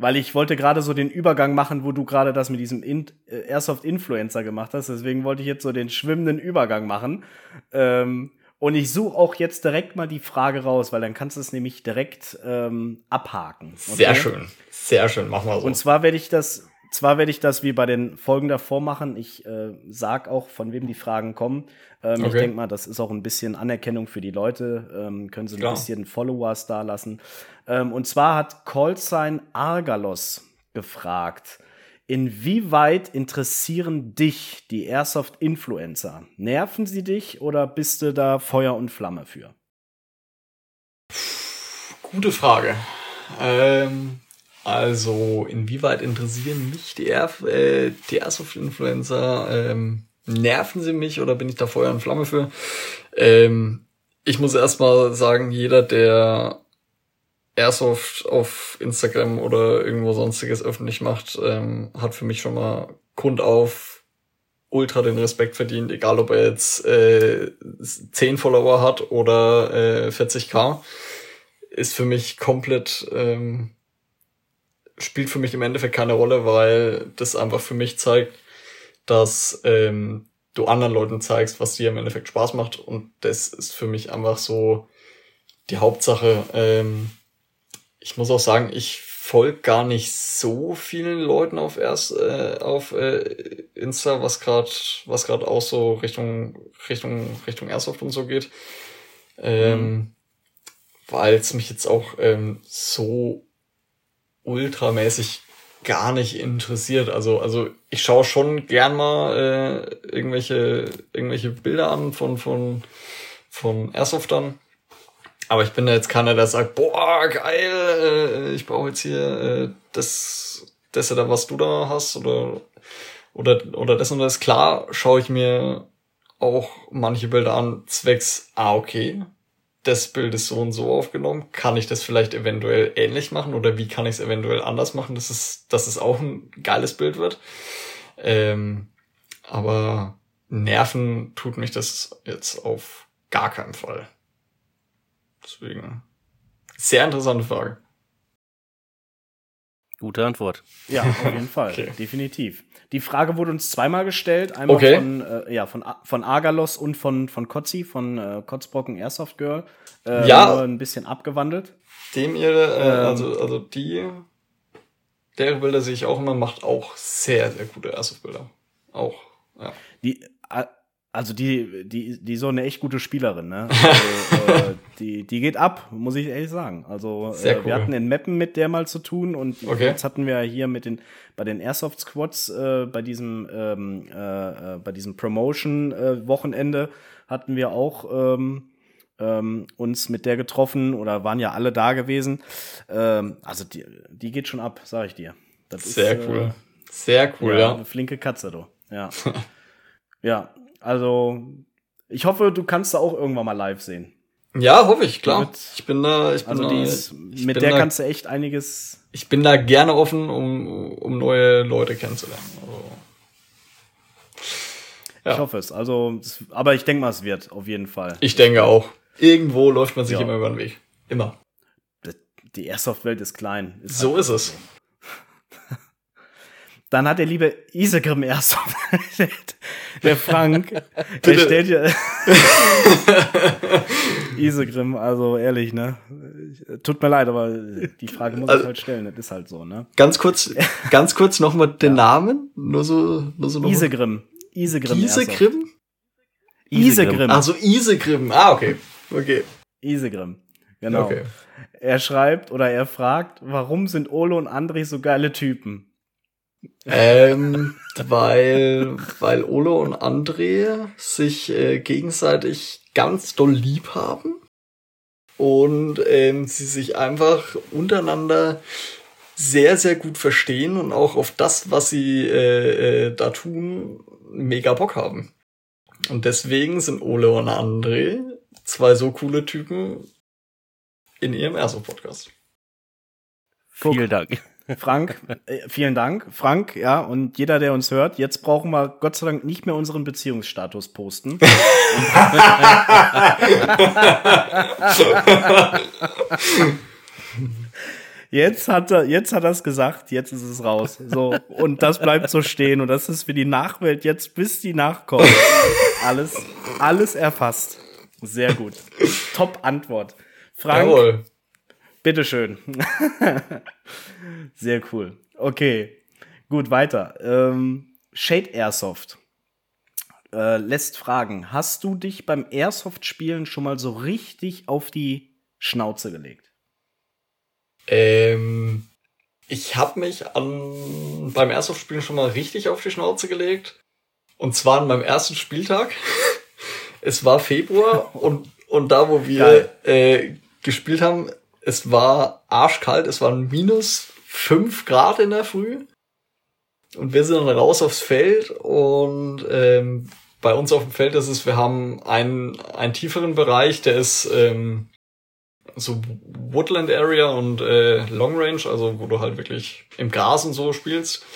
Weil ich wollte gerade so den Übergang machen, wo du gerade das mit diesem In äh, Airsoft Influencer gemacht hast. Deswegen wollte ich jetzt so den schwimmenden Übergang machen. Ähm, und ich suche auch jetzt direkt mal die Frage raus, weil dann kannst du es nämlich direkt ähm, abhaken. Okay? Sehr schön, sehr schön, mach mal so. Und zwar werde ich das, zwar werde ich das wie bei den Folgen davor machen. Ich äh, sag auch, von wem die Fragen kommen. Ähm, okay. Ich denke mal, das ist auch ein bisschen Anerkennung für die Leute. Ähm, können sie ein Klar. bisschen Followers da lassen. Ähm, und zwar hat Callsign Argalos gefragt. Inwieweit interessieren dich die Airsoft-Influencer? Nerven sie dich oder bist du da Feuer und Flamme für? Gute Frage. Ähm, also, inwieweit interessieren mich die, äh, die Airsoft-Influencer? Ähm, nerven sie mich oder bin ich da Feuer und Flamme für? Ähm, ich muss erstmal sagen, jeder, der Airsoft auf Instagram oder irgendwo sonstiges öffentlich macht, ähm, hat für mich schon mal Grund auf ultra den Respekt verdient, egal ob er jetzt äh, 10 Follower hat oder äh, 40k, ist für mich komplett, ähm, spielt für mich im Endeffekt keine Rolle, weil das einfach für mich zeigt, dass ähm, du anderen Leuten zeigst, was dir im Endeffekt Spaß macht. Und das ist für mich einfach so die Hauptsache, ähm, ich muss auch sagen, ich folge gar nicht so vielen Leuten auf erst äh, auf äh, Insta, was gerade was gerade auch so Richtung Richtung Richtung Airsoft und so geht, ähm, mhm. weil es mich jetzt auch ähm, so ultramäßig gar nicht interessiert. Also also ich schaue schon gern mal äh, irgendwelche irgendwelche Bilder an von von von Airsoftern aber ich bin da jetzt keiner, der sagt, boah, geil, äh, ich brauche jetzt hier äh, das, das oder was du da hast oder oder oder das und das. Klar, schaue ich mir auch manche Bilder an, zwecks, ah, okay, das Bild ist so und so aufgenommen. Kann ich das vielleicht eventuell ähnlich machen oder wie kann ich es eventuell anders machen, dass es, dass es auch ein geiles Bild wird. Ähm, aber nerven tut mich das jetzt auf gar keinen Fall. Deswegen. Sehr interessante Frage. Gute Antwort. Ja, auf jeden Fall, okay. definitiv. Die Frage wurde uns zweimal gestellt, einmal okay. von, äh, ja, von, von Agalos und von, von Kotzi, von äh, Kotzbrocken Airsoft Girl. Äh, ja. Ein bisschen abgewandelt. Dem ihre, äh, ähm, also, also die, der Bilder sehe ich auch immer, macht auch sehr, sehr gute Airsoft-Bilder. Auch, ja. Die, also die, die, die ist so eine echt gute Spielerin, ne? Also, äh, die, die geht ab, muss ich ehrlich sagen. Also Sehr äh, cool. wir hatten in Mappen mit der mal zu tun und Okay. jetzt hatten wir hier mit den bei den Airsoft Squads äh, bei diesem ähm, äh, äh, bei diesem Promotion äh, Wochenende hatten wir auch ähm, ähm, uns mit der getroffen oder waren ja alle da gewesen. Ähm, also die, die geht schon ab, sag ich dir. Das Sehr ist, cool. Sehr cool, ja, ja. Eine flinke Katze, du. Ja. ja, also ich hoffe, du kannst da auch irgendwann mal live sehen. Ja, hoffe ich, klar. Mit- ich bin da, ich bin Also da, die ist, ich mit der da, kannst du echt einiges. ich bin da gerne offen, um, um neue Leute kennenzulernen. Also, Ja. Ich hoffe es. Also, das, aber ich denke mal, es wird auf jeden Fall. ich denke auch. Irgendwo läuft man sich Ja. immer über den Weg. Immer. Die Airsoft-Welt ist klein. Ist So halt ist es. Dann hat der liebe Isegrim Airsoft, der Frank, der stellt ja. Isegrim, also ehrlich, ne? Tut mir leid, aber die Frage muss Also- ich halt stellen. Das ist halt so, ne? Ganz kurz, ganz kurz nochmal den Namen. Nur so, nur so noch- Isegrim. Isegrim. Isegrim? Isegrim. Ach so, Isegrim. Ah, okay. Okay. Isegrim. Genau. Okay. Er schreibt oder er fragt, warum sind Olo und André so geile Typen? Ähm, weil, weil Olo und André sich äh, gegenseitig ganz doll lieb haben und ähm, sie sich einfach untereinander sehr, sehr gut verstehen und auch auf das, was sie äh, äh, da tun, mega Bock haben. Und deswegen sind Ole und André zwei so coole Typen in ihrem ersten Podcast. Vielen Dank. Frank, äh, vielen Dank. Frank, ja, und jeder, der uns hört, jetzt brauchen wir Gott sei Dank nicht mehr unseren Beziehungsstatus posten. Jetzt hat er, jetzt hat er es gesagt, jetzt ist es raus. So, und das bleibt so stehen und das ist für die Nachwelt jetzt, bis die nachkommt. Alles, alles erfasst. Sehr gut. Top Antwort. Frank, Jawohl. Bitteschön. Sehr cool. Okay, gut, weiter. Ähm, Shade Airsoft äh, lässt fragen, hast du dich beim Airsoft-Spielen schon mal so richtig auf die Schnauze gelegt? Ähm, ich habe mich an beim Airsoft-Spielen schon mal richtig auf die Schnauze gelegt. Und zwar an meinem ersten Spieltag. es war Februar und, und da, wo wir äh, gespielt haben, es war arschkalt, es waren minus fünf Grad in der Früh. Und wir sind dann raus aufs Feld und ähm, bei uns auf dem Feld ist es, wir haben einen, einen tieferen Bereich, der ist ähm, so Woodland Area und äh, Long Range, also wo du halt wirklich im Gras und so spielst.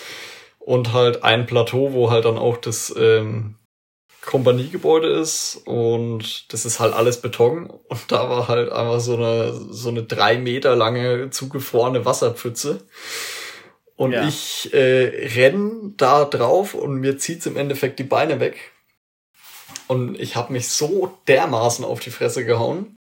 Und halt ein Plateau, wo halt dann auch das ähm, Kompaniegebäude ist und das ist halt alles Beton. Und da war halt einfach so eine so eine drei Meter lange zugefrorene Wasserpfütze. Und Ja. ich äh, renn da drauf und mir zieht's im Endeffekt die Beine weg. Und ich habe mich so dermaßen auf die Fresse gehauen.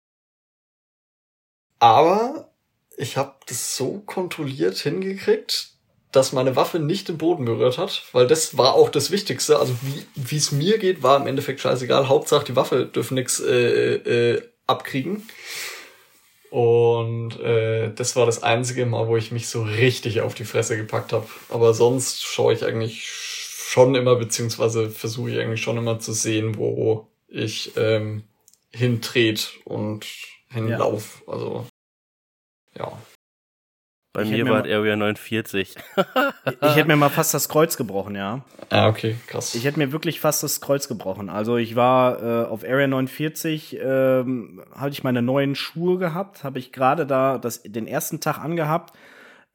Aber ich habe das so kontrolliert hingekriegt, dass meine Waffe nicht den Boden berührt hat, weil das war auch das Wichtigste. Also wie es mir geht, war im Endeffekt scheißegal. Hauptsache die Waffe dürfen nix äh, äh, abkriegen. Und äh, das war das einzige Mal, wo ich mich so richtig auf die Fresse gepackt habe. Aber sonst schaue ich eigentlich schon immer, beziehungsweise versuche ich eigentlich schon immer zu sehen, wo ich ähm, hintret und hinlauf. Also ja. Bei Ich mir war es Area 49. Ich hätte mir mal fast das Kreuz gebrochen, ja. Ah, okay, krass. Ich hätte mir wirklich fast das Kreuz gebrochen. Also ich war äh, auf Area 49, ähm, hatte ich meine neuen Schuhe gehabt, habe ich gerade da das, den ersten Tag angehabt.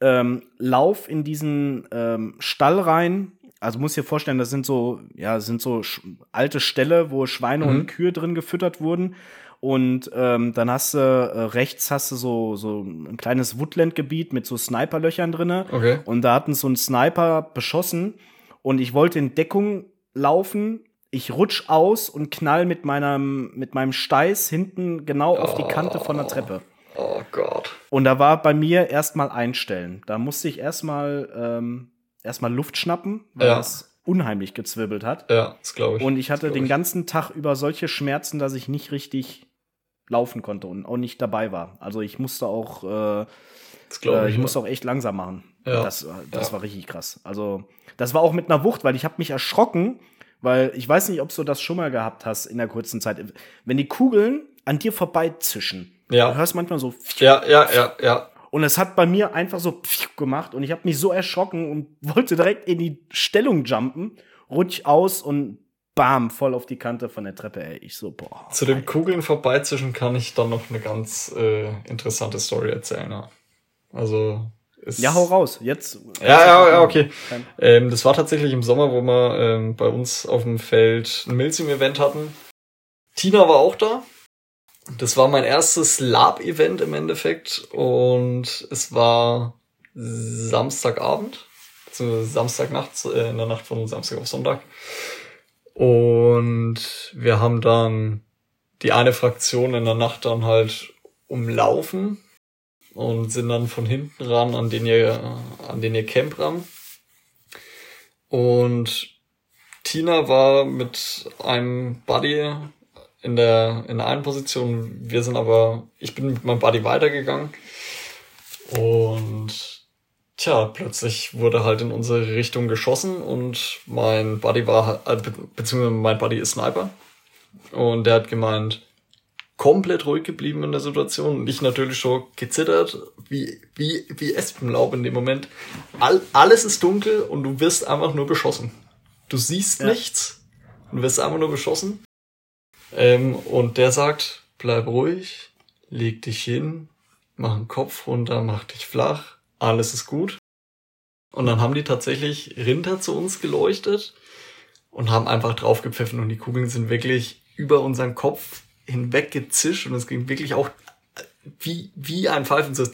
Ähm, Lauf in diesen ähm, Stall rein. Also muss dir vorstellen, das sind so, ja, das sind so alte Ställe, wo Schweine Mhm. und Kühe drin gefüttert wurden. Und ähm, dann hast du äh, rechts hast du so, so ein kleines Woodland-Gebiet mit so Sniperlöchern drinne. Okay. Und da hatten so ein Sniper beschossen und ich wollte in Deckung laufen. Ich rutsch aus und knall mit meinem, mit meinem Steiß hinten genau auf die Kante von der Treppe. Oh Gott. Und da war bei mir erstmal einstellen. Da musste ich erstmal ähm, erstmal Luft schnappen, weil Ja. es unheimlich gezwirbelt hat. Ja, das glaube ich. Und ich hatte Das den ganzen Tag über solche Schmerzen, dass ich nicht richtig laufen konnte und auch nicht dabei war. Also ich musste auch, äh, äh, ich. ich musste auch echt langsam machen. Ja. Das, äh, das Ja. war richtig krass. Also das war auch mit einer Wucht, weil ich habe mich erschrocken, weil ich weiß nicht, ob du das schon mal gehabt hast in der kurzen Zeit. Wenn die Kugeln an dir vorbeizischen, Ja. du hörst manchmal so ja, ja, ja, ja. und es hat bei mir einfach so gemacht und ich habe mich so erschrocken und wollte direkt in die Stellung jumpen, rutsch aus und bam, voll auf die Kante von der Treppe, ey. Ich so, boah. Zu dem Kugeln vorbeizischen kann ich dann noch eine ganz äh, interessante Story erzählen. Ja. Also ist Ja, hau raus. Jetzt. Ja, ja, ja, okay. Ähm, das war tatsächlich im Sommer, wo wir ähm, bei uns auf dem Feld ein Milsim-Event hatten. Tina war auch da. Das war mein erstes Lab-Event im Endeffekt und es war Samstagabend, also Samstagnacht, äh, in der Nacht von Samstag auf Sonntag. Und wir haben dann die eine Fraktion in der Nacht dann halt umlaufen und sind dann von hinten ran an den ihr, an den ihr Camp ran. Und Tina war mit einem Buddy in der, in der einen Position. Wir sind aber, ich bin mit meinem Buddy weitergegangen. Und tja, plötzlich wurde halt in unsere Richtung geschossen und mein Buddy war, äh, be beziehungsweise mein Buddy ist Sniper. Und der hat gemeint, komplett ruhig geblieben in der Situation und ich natürlich schon gezittert, wie, wie, wie Espenlaub in dem Moment. All, alles ist dunkel und du wirst einfach nur beschossen. Du siehst Ja. nichts und wirst einfach nur beschossen. Ähm, und der sagt, bleib ruhig, leg dich hin, mach den Kopf runter, mach dich flach, alles ist gut. Und dann haben die tatsächlich Rinder zu uns geleuchtet und haben einfach draufgepfiffen und die Kugeln sind wirklich über unseren Kopf hinweg gezischt und es ging wirklich auch wie, wie ein Pfeifen so.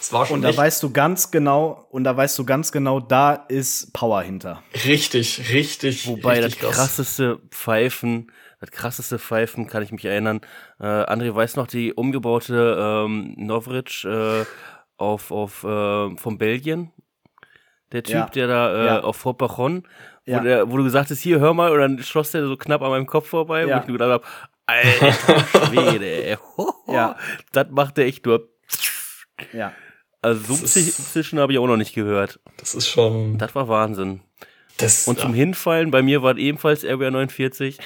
Es war schon Und da weißt du ganz genau, und da weißt du ganz genau, da ist Power hinter. richtig, richtig, Wobei richtig das krasseste Pfeifen, das krasseste Pfeifen kann ich mich erinnern. Äh, André weiß noch die umgebaute ähm, Novric äh, auf, auf äh, von Belgien. Der Typ, Ja. der da äh, Ja. auf Fort Bachon, wo, Ja. der, wo du gesagt hast, hier, hör mal, und dann schoss der so knapp an meinem Kopf vorbei, Ja. wo ich nur gedacht habe, alter Schwede, ey. Ja. Das macht der echt nur. Ja. Also so Zischen habe ich auch noch nicht gehört. Das ist schon. Das war Wahnsinn. Das, Und zum Hinfallen, bei mir war es ebenfalls Area 49.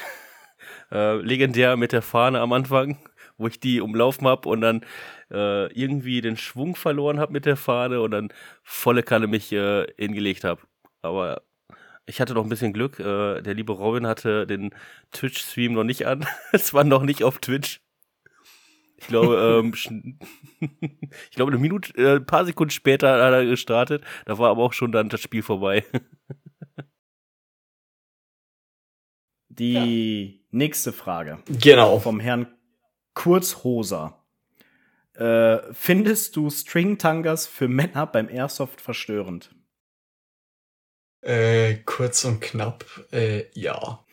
Äh, legendär mit der Fahne am Anfang, wo ich die umlaufen hab und dann äh, irgendwie den Schwung verloren hab mit der Fahne und dann volle Kanne mich äh, hingelegt hab. Aber ich hatte noch ein bisschen Glück. Äh, der liebe Robin hatte den Twitch-Stream noch nicht an. es war noch nicht auf Twitch. Ich glaube, ähm, ich glaube, eine Minute, äh, ein paar Sekunden später hat er gestartet. Da war aber auch schon dann das Spiel vorbei. Die nächste Frage genau. vom Herrn Kurzhoser. Äh, findest du Stringtangas für Männer beim Airsoft verstörend? Äh, kurz und knapp, äh, ja.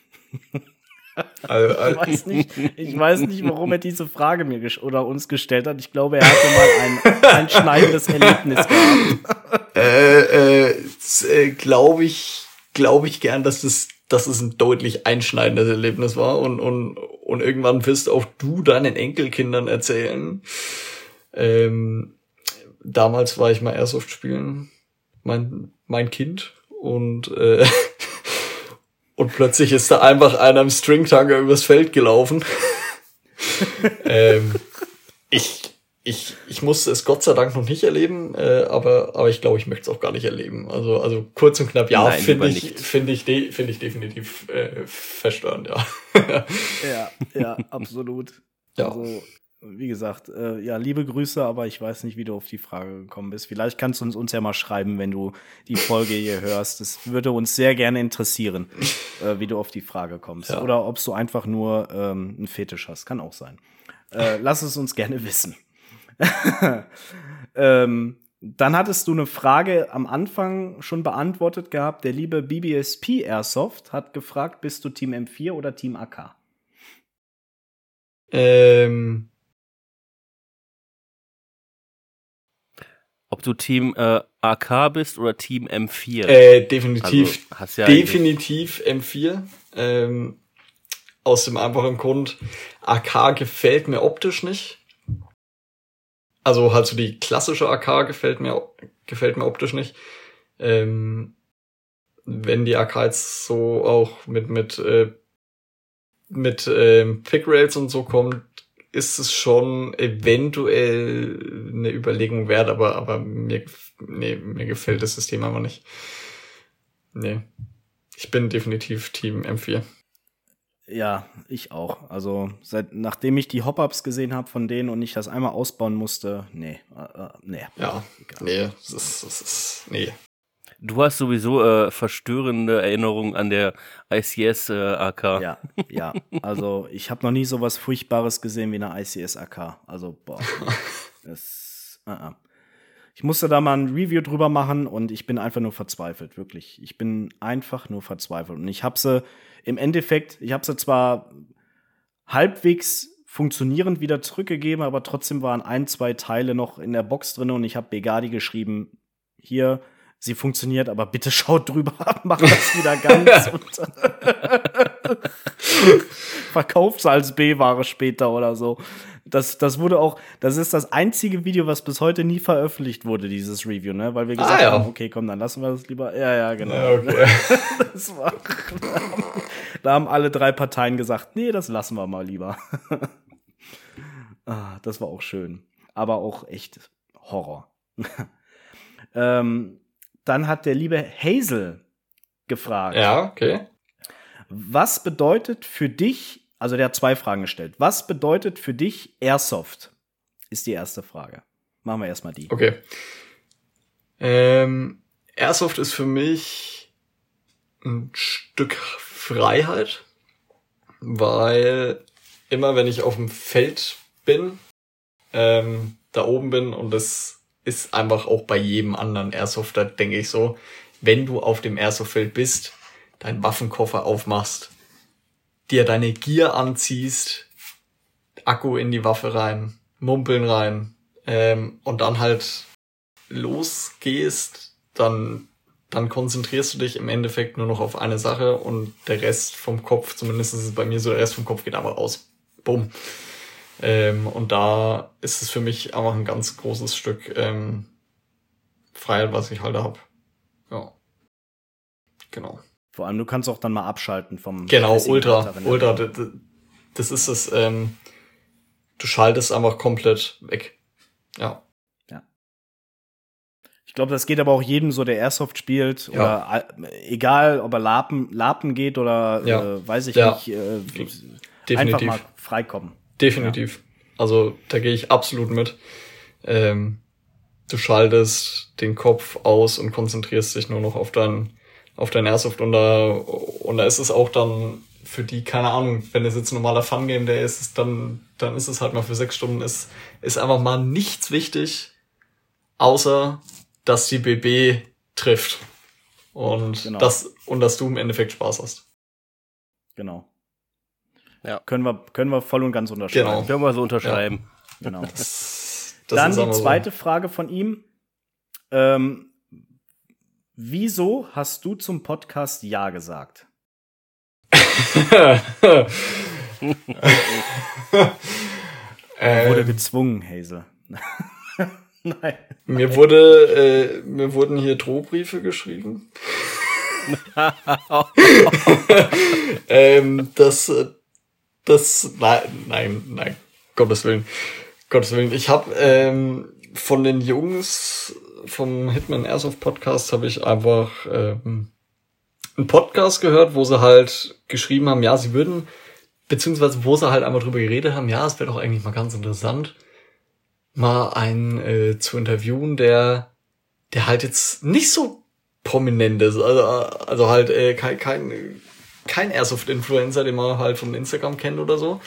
also, Ich also, weiß nicht, ich weiß nicht, warum er diese Frage mir ges- oder uns gestellt hat. Ich glaube, er hatte mal ein einschneidendes Erlebnis gehabt. äh, äh, äh glaube ich, glaube ich gern, dass das, dass es ein deutlich einschneidendes Erlebnis war und, und, und irgendwann wirst auch du deinen Enkelkindern erzählen. Ähm, damals war ich mal Airsoft spielen, mein, mein Kind und, äh, und plötzlich ist da einfach einer im Stringtanger übers Feld gelaufen. ähm, ich, ich, ich musste es Gott sei Dank noch nicht erleben, äh, aber, aber ich glaube, ich möchte es auch gar nicht erleben. Also, also kurz und knapp, ja, finde ich, finde ich, de, finde ich definitiv äh, verstörend, ja. Ja, ja, absolut. Ja. Also, wie gesagt, äh, ja, liebe Grüße, aber ich weiß nicht, wie du auf die Frage gekommen bist. Vielleicht kannst du uns, uns ja mal schreiben, wenn du die Folge hier hörst. Das würde uns sehr gerne interessieren, äh, wie du auf die Frage kommst. Ja. Oder ob du einfach nur ähm, einen Fetisch hast. Kann auch sein. Äh, lass es uns gerne wissen. ähm, dann hattest du eine Frage am Anfang schon beantwortet gehabt. Der liebe BBSP Airsoft hat gefragt, bist du Team M4 oder Team AK? Ähm, Ob du Team äh, AK bist oder Team M4? Äh, definitiv. Also, ja definitiv M4. Ähm, aus dem einfachen Grund, AK gefällt mir optisch nicht. Also halt so die klassische AK gefällt mir, gefällt mir optisch nicht. Ähm, wenn die AK jetzt so auch mit, mit, äh, mit ähm, Pick Rails und so kommt, ist es schon eventuell eine Überlegung wert, aber, aber mir, nee, mir gefällt das System aber nicht. Nee. Ich bin definitiv Team M4. Ja, ich auch. Also seit nachdem ich die Hop-ups gesehen habe von denen und ich das einmal ausbauen musste, nee, äh, äh nee. Ja, nee, das ist, das ist, nee. Du hast sowieso äh, verstörende Erinnerungen an der ICS äh, AK. Ja, ja. Also ich habe noch nie so was Furchtbares gesehen wie eine ICS AK. Also boah, das, uh -uh. Ich musste da mal ein Review drüber machen und ich bin einfach nur verzweifelt, wirklich. Ich bin einfach nur verzweifelt und ich habe sie im Endeffekt, ich habe sie zwar halbwegs funktionierend wieder zurückgegeben, aber trotzdem waren ein, zwei Teile noch in der Box drin und ich habe Begadi geschrieben, hier sie funktioniert, aber bitte schaut drüber ab, macht das wieder ganz und verkauft als B-Ware später oder so. Das, das wurde auch, das ist das einzige Video, was bis heute nie veröffentlicht wurde, dieses Review, ne? Weil wir gesagt ah, ja. haben, okay, komm, dann lassen wir das lieber. Ja, ja, genau. Ja, okay. das war, da haben alle drei Parteien gesagt, nee, das lassen wir mal lieber. ah, das war auch schön. Aber auch echt Horror. ähm, dann hat der liebe Hazel gefragt. Ja, okay. Was bedeutet für dich, also der hat zwei Fragen gestellt. Was bedeutet für dich Airsoft? Ist die erste Frage. Machen wir erstmal die. Okay. Ähm, Airsoft ist für mich ein Stück Freiheit, weil immer wenn ich auf dem Feld bin, ähm, da oben bin und das ist einfach auch bei jedem anderen Airsofter, denke ich so, wenn du auf dem Airsoft-Feld bist, deinen Waffenkoffer aufmachst, dir deine Gier anziehst, Akku in die Waffe rein, Mumpeln rein ähm, und dann halt losgehst, dann dann konzentrierst du dich im Endeffekt nur noch auf eine Sache und der Rest vom Kopf, zumindest ist es bei mir so, der Rest vom Kopf geht aber raus. Bumm. Ähm, und da ist es für mich einfach ein ganz großes Stück ähm, Freiheit, was ich halt habe. Ja. Genau. Vor allem, du kannst auch dann mal abschalten vom. Genau, Ultra. Ultra, das ist es. Ähm, du schaltest einfach komplett weg. Ja. Ja. Ich glaube, das geht aber auch jedem so, der Airsoft spielt. Ja. Oder äh, egal, ob er Lapen, Lapen geht oder ja. äh, weiß ich ja. nicht. Äh, Definitiv. Einfach mal freikommen. Definitiv. Also da gehe ich absolut mit. Ähm, du schaltest den Kopf aus und konzentrierst dich nur noch auf dein, auf dein Airsoft und da, und da ist es auch dann für die, keine Ahnung, wenn es jetzt ein normaler Fun-Game der ist, dann, dann ist es halt mal für sechs Stunden, ist, ist einfach mal nichts wichtig, außer, dass die BB trifft. Und genau. das, und dass du im Endeffekt Spaß hast. Genau. Ja. Können wir, können wir voll und ganz unterschreiben. Genau. Können wir so unterschreiben. Ja. Genau. Das, das Dann die zweite so. Frage von ihm. Ähm, wieso hast du zum Podcast Ja gesagt? er wurde gezwungen, Hazel. Nein. Mir wurde, äh, mir wurden hier Drohbriefe geschrieben. ähm, das, äh, das, nein, nein, nein, Gottes Willen, Gottes Willen. Ich habe ähm, von den Jungs vom Hitman Airsoft Podcast habe ich einfach ähm, einen Podcast gehört, wo sie halt geschrieben haben, ja, sie würden beziehungsweise wo sie halt einmal drüber geredet haben, ja, es wäre doch eigentlich mal ganz interessant, mal einen äh, zu interviewen, der, der halt jetzt nicht so prominent ist, also, also halt äh, kein, kein, kein Airsoft-Influencer, den man halt von Instagram kennt oder so.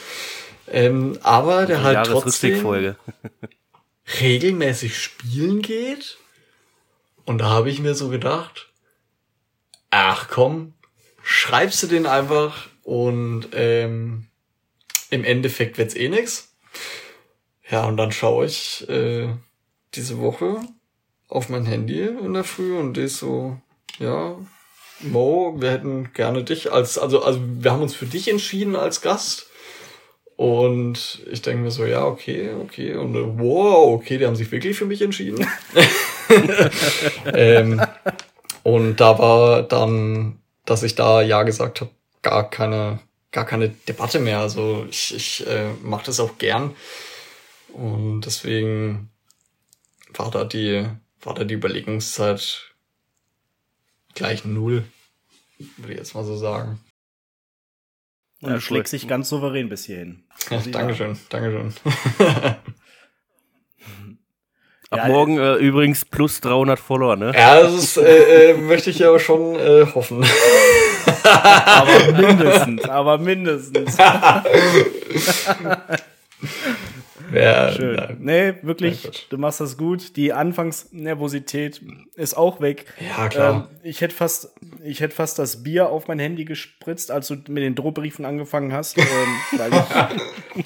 Ähm, aber der halt trotzdem regelmäßig spielen geht. Und da habe ich mir so gedacht, ach komm, schreibst du den einfach und ähm, im Endeffekt wird's eh nix. Ja, und dann schaue ich äh, diese Woche auf mein Handy in der Früh und die so, ja, Mo, wir hätten gerne dich als, also, also wir haben uns für dich entschieden als Gast. Und ich denke mir so, ja, okay, okay. Und äh, wow, okay, die haben sich wirklich für mich entschieden. ähm, und da war dann, dass ich da ja gesagt habe, gar keine, gar keine Debatte mehr. Also ich, ich äh, mache das auch gern. Und deswegen war da die, war da die Überlegungszeit gleich null, würde ich jetzt mal so sagen. Und ja, du schlägst dich ganz souverän bis hierhin. Ja, Dankeschön, Dankeschön. Ab ja, morgen äh, übrigens plus 300 Follower, ne? Ja, das ist, äh, äh, möchte ich ja schon äh, hoffen. aber mindestens, aber mindestens. Ja, Schön. Nein. Nee, wirklich, du machst das gut. Die Anfangsnervosität ist auch weg. Ja, klar. Ähm, ich hätte fast, ich hätte fast das Bier auf mein Handy gespritzt, als du mit den Drohbriefen angefangen hast. ähm, ich,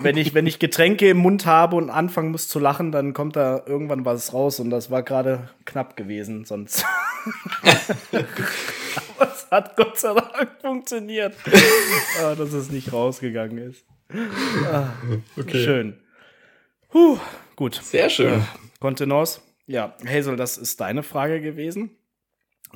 wenn ich, wenn ich Getränke im Mund habe und anfangen muss zu lachen, dann kommt da irgendwann was raus und das war gerade knapp gewesen, sonst. Aber es hat Gott sei Dank funktioniert, ah, dass es nicht rausgegangen ist. Ah, okay. Schön. Puh, gut. Sehr schön. Äh. Ja, Hazel, das ist deine Frage gewesen.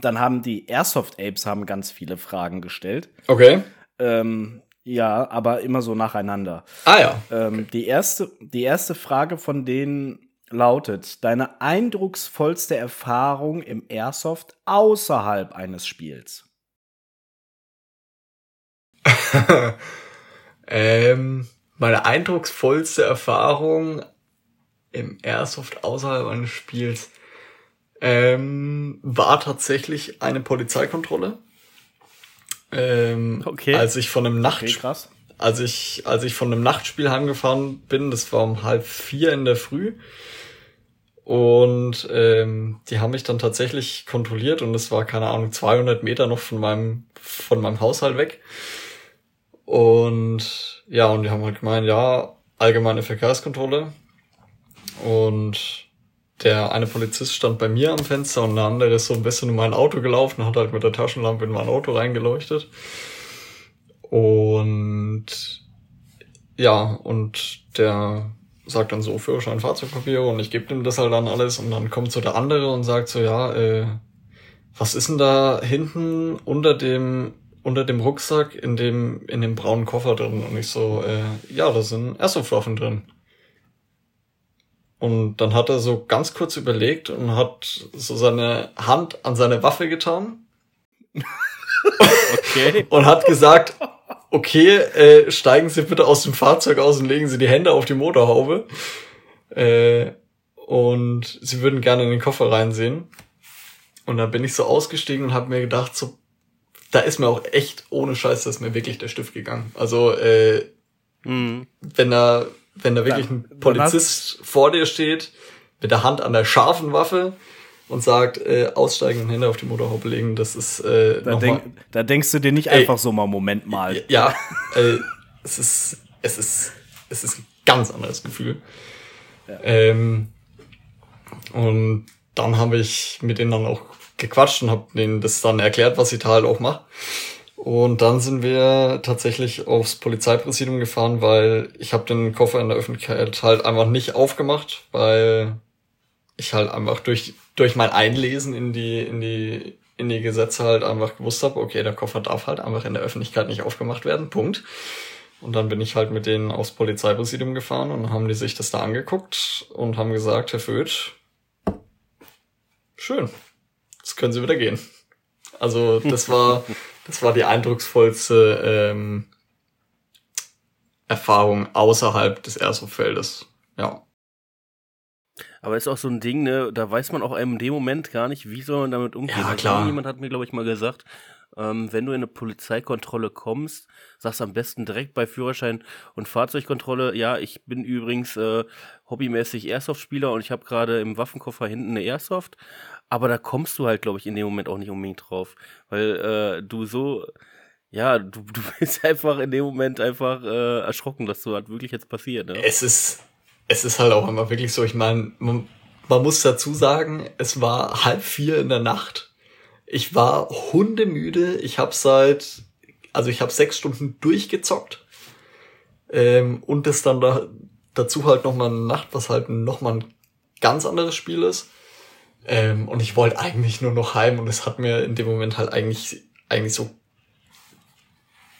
Dann haben die Airsoft Apes haben ganz viele Fragen gestellt. Okay. Ähm, ja, aber immer so nacheinander. Ah ja. Ähm, die, erste, die erste Frage von denen lautet: Deine eindrucksvollste Erfahrung im Airsoft außerhalb eines Spiels? ähm, meine eindrucksvollste Erfahrung im Airsoft außerhalb eines Spiels ähm, war tatsächlich eine Polizeikontrolle. Ähm, okay. Als ich von einem Nacht okay, als ich als ich von einem Nachtspiel heimgefahren bin, das war um halb vier in der Früh. Und ähm, die haben mich dann tatsächlich kontrolliert und es war keine Ahnung 200 Meter noch von meinem von meinem Haushalt weg. Und ja, und die haben halt gemeint, ja, allgemeine Verkehrskontrolle. Und der eine Polizist stand bei mir am Fenster und der andere ist so ein bisschen in mein Auto gelaufen, hat halt mit der Taschenlampe in mein Auto reingeleuchtet. Und ja, und der sagt dann so Führerschein, Fahrzeugpapiere und ich gebe ihm das halt dann alles und dann kommt so der andere und sagt so, ja, äh, was ist denn da hinten unter dem unter dem Rucksack in dem, in dem braunen Koffer drin. Und ich so, äh, ja, da sind Airsoft-Waffen drin. Und dann hat er so ganz kurz überlegt und hat so seine Hand an seine Waffe getan. okay. und hat gesagt, okay, äh, steigen Sie bitte aus dem Fahrzeug aus und legen Sie die Hände auf die Motorhaube. Äh, und Sie würden gerne in den Koffer reinsehen. Und dann bin ich so ausgestiegen und habe mir gedacht, so da ist mir auch echt ohne Scheiß, dass mir wirklich der Stift gegangen. Also äh, mhm. wenn da wenn da wirklich ein Polizist vor dir steht mit der Hand an der scharfen Waffe und sagt, äh, aussteigen und Hände auf die Motorhaube legen, das ist äh, da, denk, da denkst du dir nicht ey, einfach so mal Moment mal. Ja, äh, es ist es ist es ist ein ganz anderes Gefühl. Ja. Ähm, und dann habe ich mit denen dann auch gequatscht und habe denen das dann erklärt, was ich halt auch mache. Und dann sind wir tatsächlich aufs Polizeipräsidium gefahren, weil ich habe den Koffer in der Öffentlichkeit halt einfach nicht aufgemacht, weil ich halt einfach durch durch mein Einlesen in die in die in die Gesetze halt einfach gewusst habe, okay, der Koffer darf halt einfach in der Öffentlichkeit nicht aufgemacht werden. Punkt. Und dann bin ich halt mit denen aufs Polizeipräsidium gefahren und haben die sich das da angeguckt und haben gesagt, Herr Föth, schön, Jetzt können sie wieder gehen. Also das war, das war die eindrucksvollste ähm, Erfahrung außerhalb des Airsoft-Feldes. Ja. Aber ist auch so ein Ding, ne, da weiß man auch in dem Moment gar nicht, wie soll man damit umgehen. Ja, Also klar. Jemand hat mir, glaube ich, mal gesagt, ähm, wenn du in eine Polizeikontrolle kommst, sagst am besten direkt bei Führerschein und Fahrzeugkontrolle, ja, ich bin übrigens äh, hobbymäßig Airsoft-Spieler und ich habe gerade im Waffenkoffer hinten eine Airsoft. Aber da kommst du halt, glaube ich, in dem Moment auch nicht unbedingt drauf. Weil äh, du so, ja, du, du bist einfach in dem Moment einfach äh, erschrocken, dass so halt wirklich jetzt passiert. Ne? Es ist, es ist halt auch immer wirklich so, ich meine, man, man muss dazu sagen, es war halb vier in der Nacht. Ich war hundemüde. Ich habe seit, also ich habe sechs Stunden durchgezockt. Ähm, und das dann da, dazu halt nochmal eine Nacht, was halt nochmal ein ganz anderes Spiel ist. Ähm, und ich wollte eigentlich nur noch heim und es hat mir in dem Moment halt eigentlich, eigentlich so,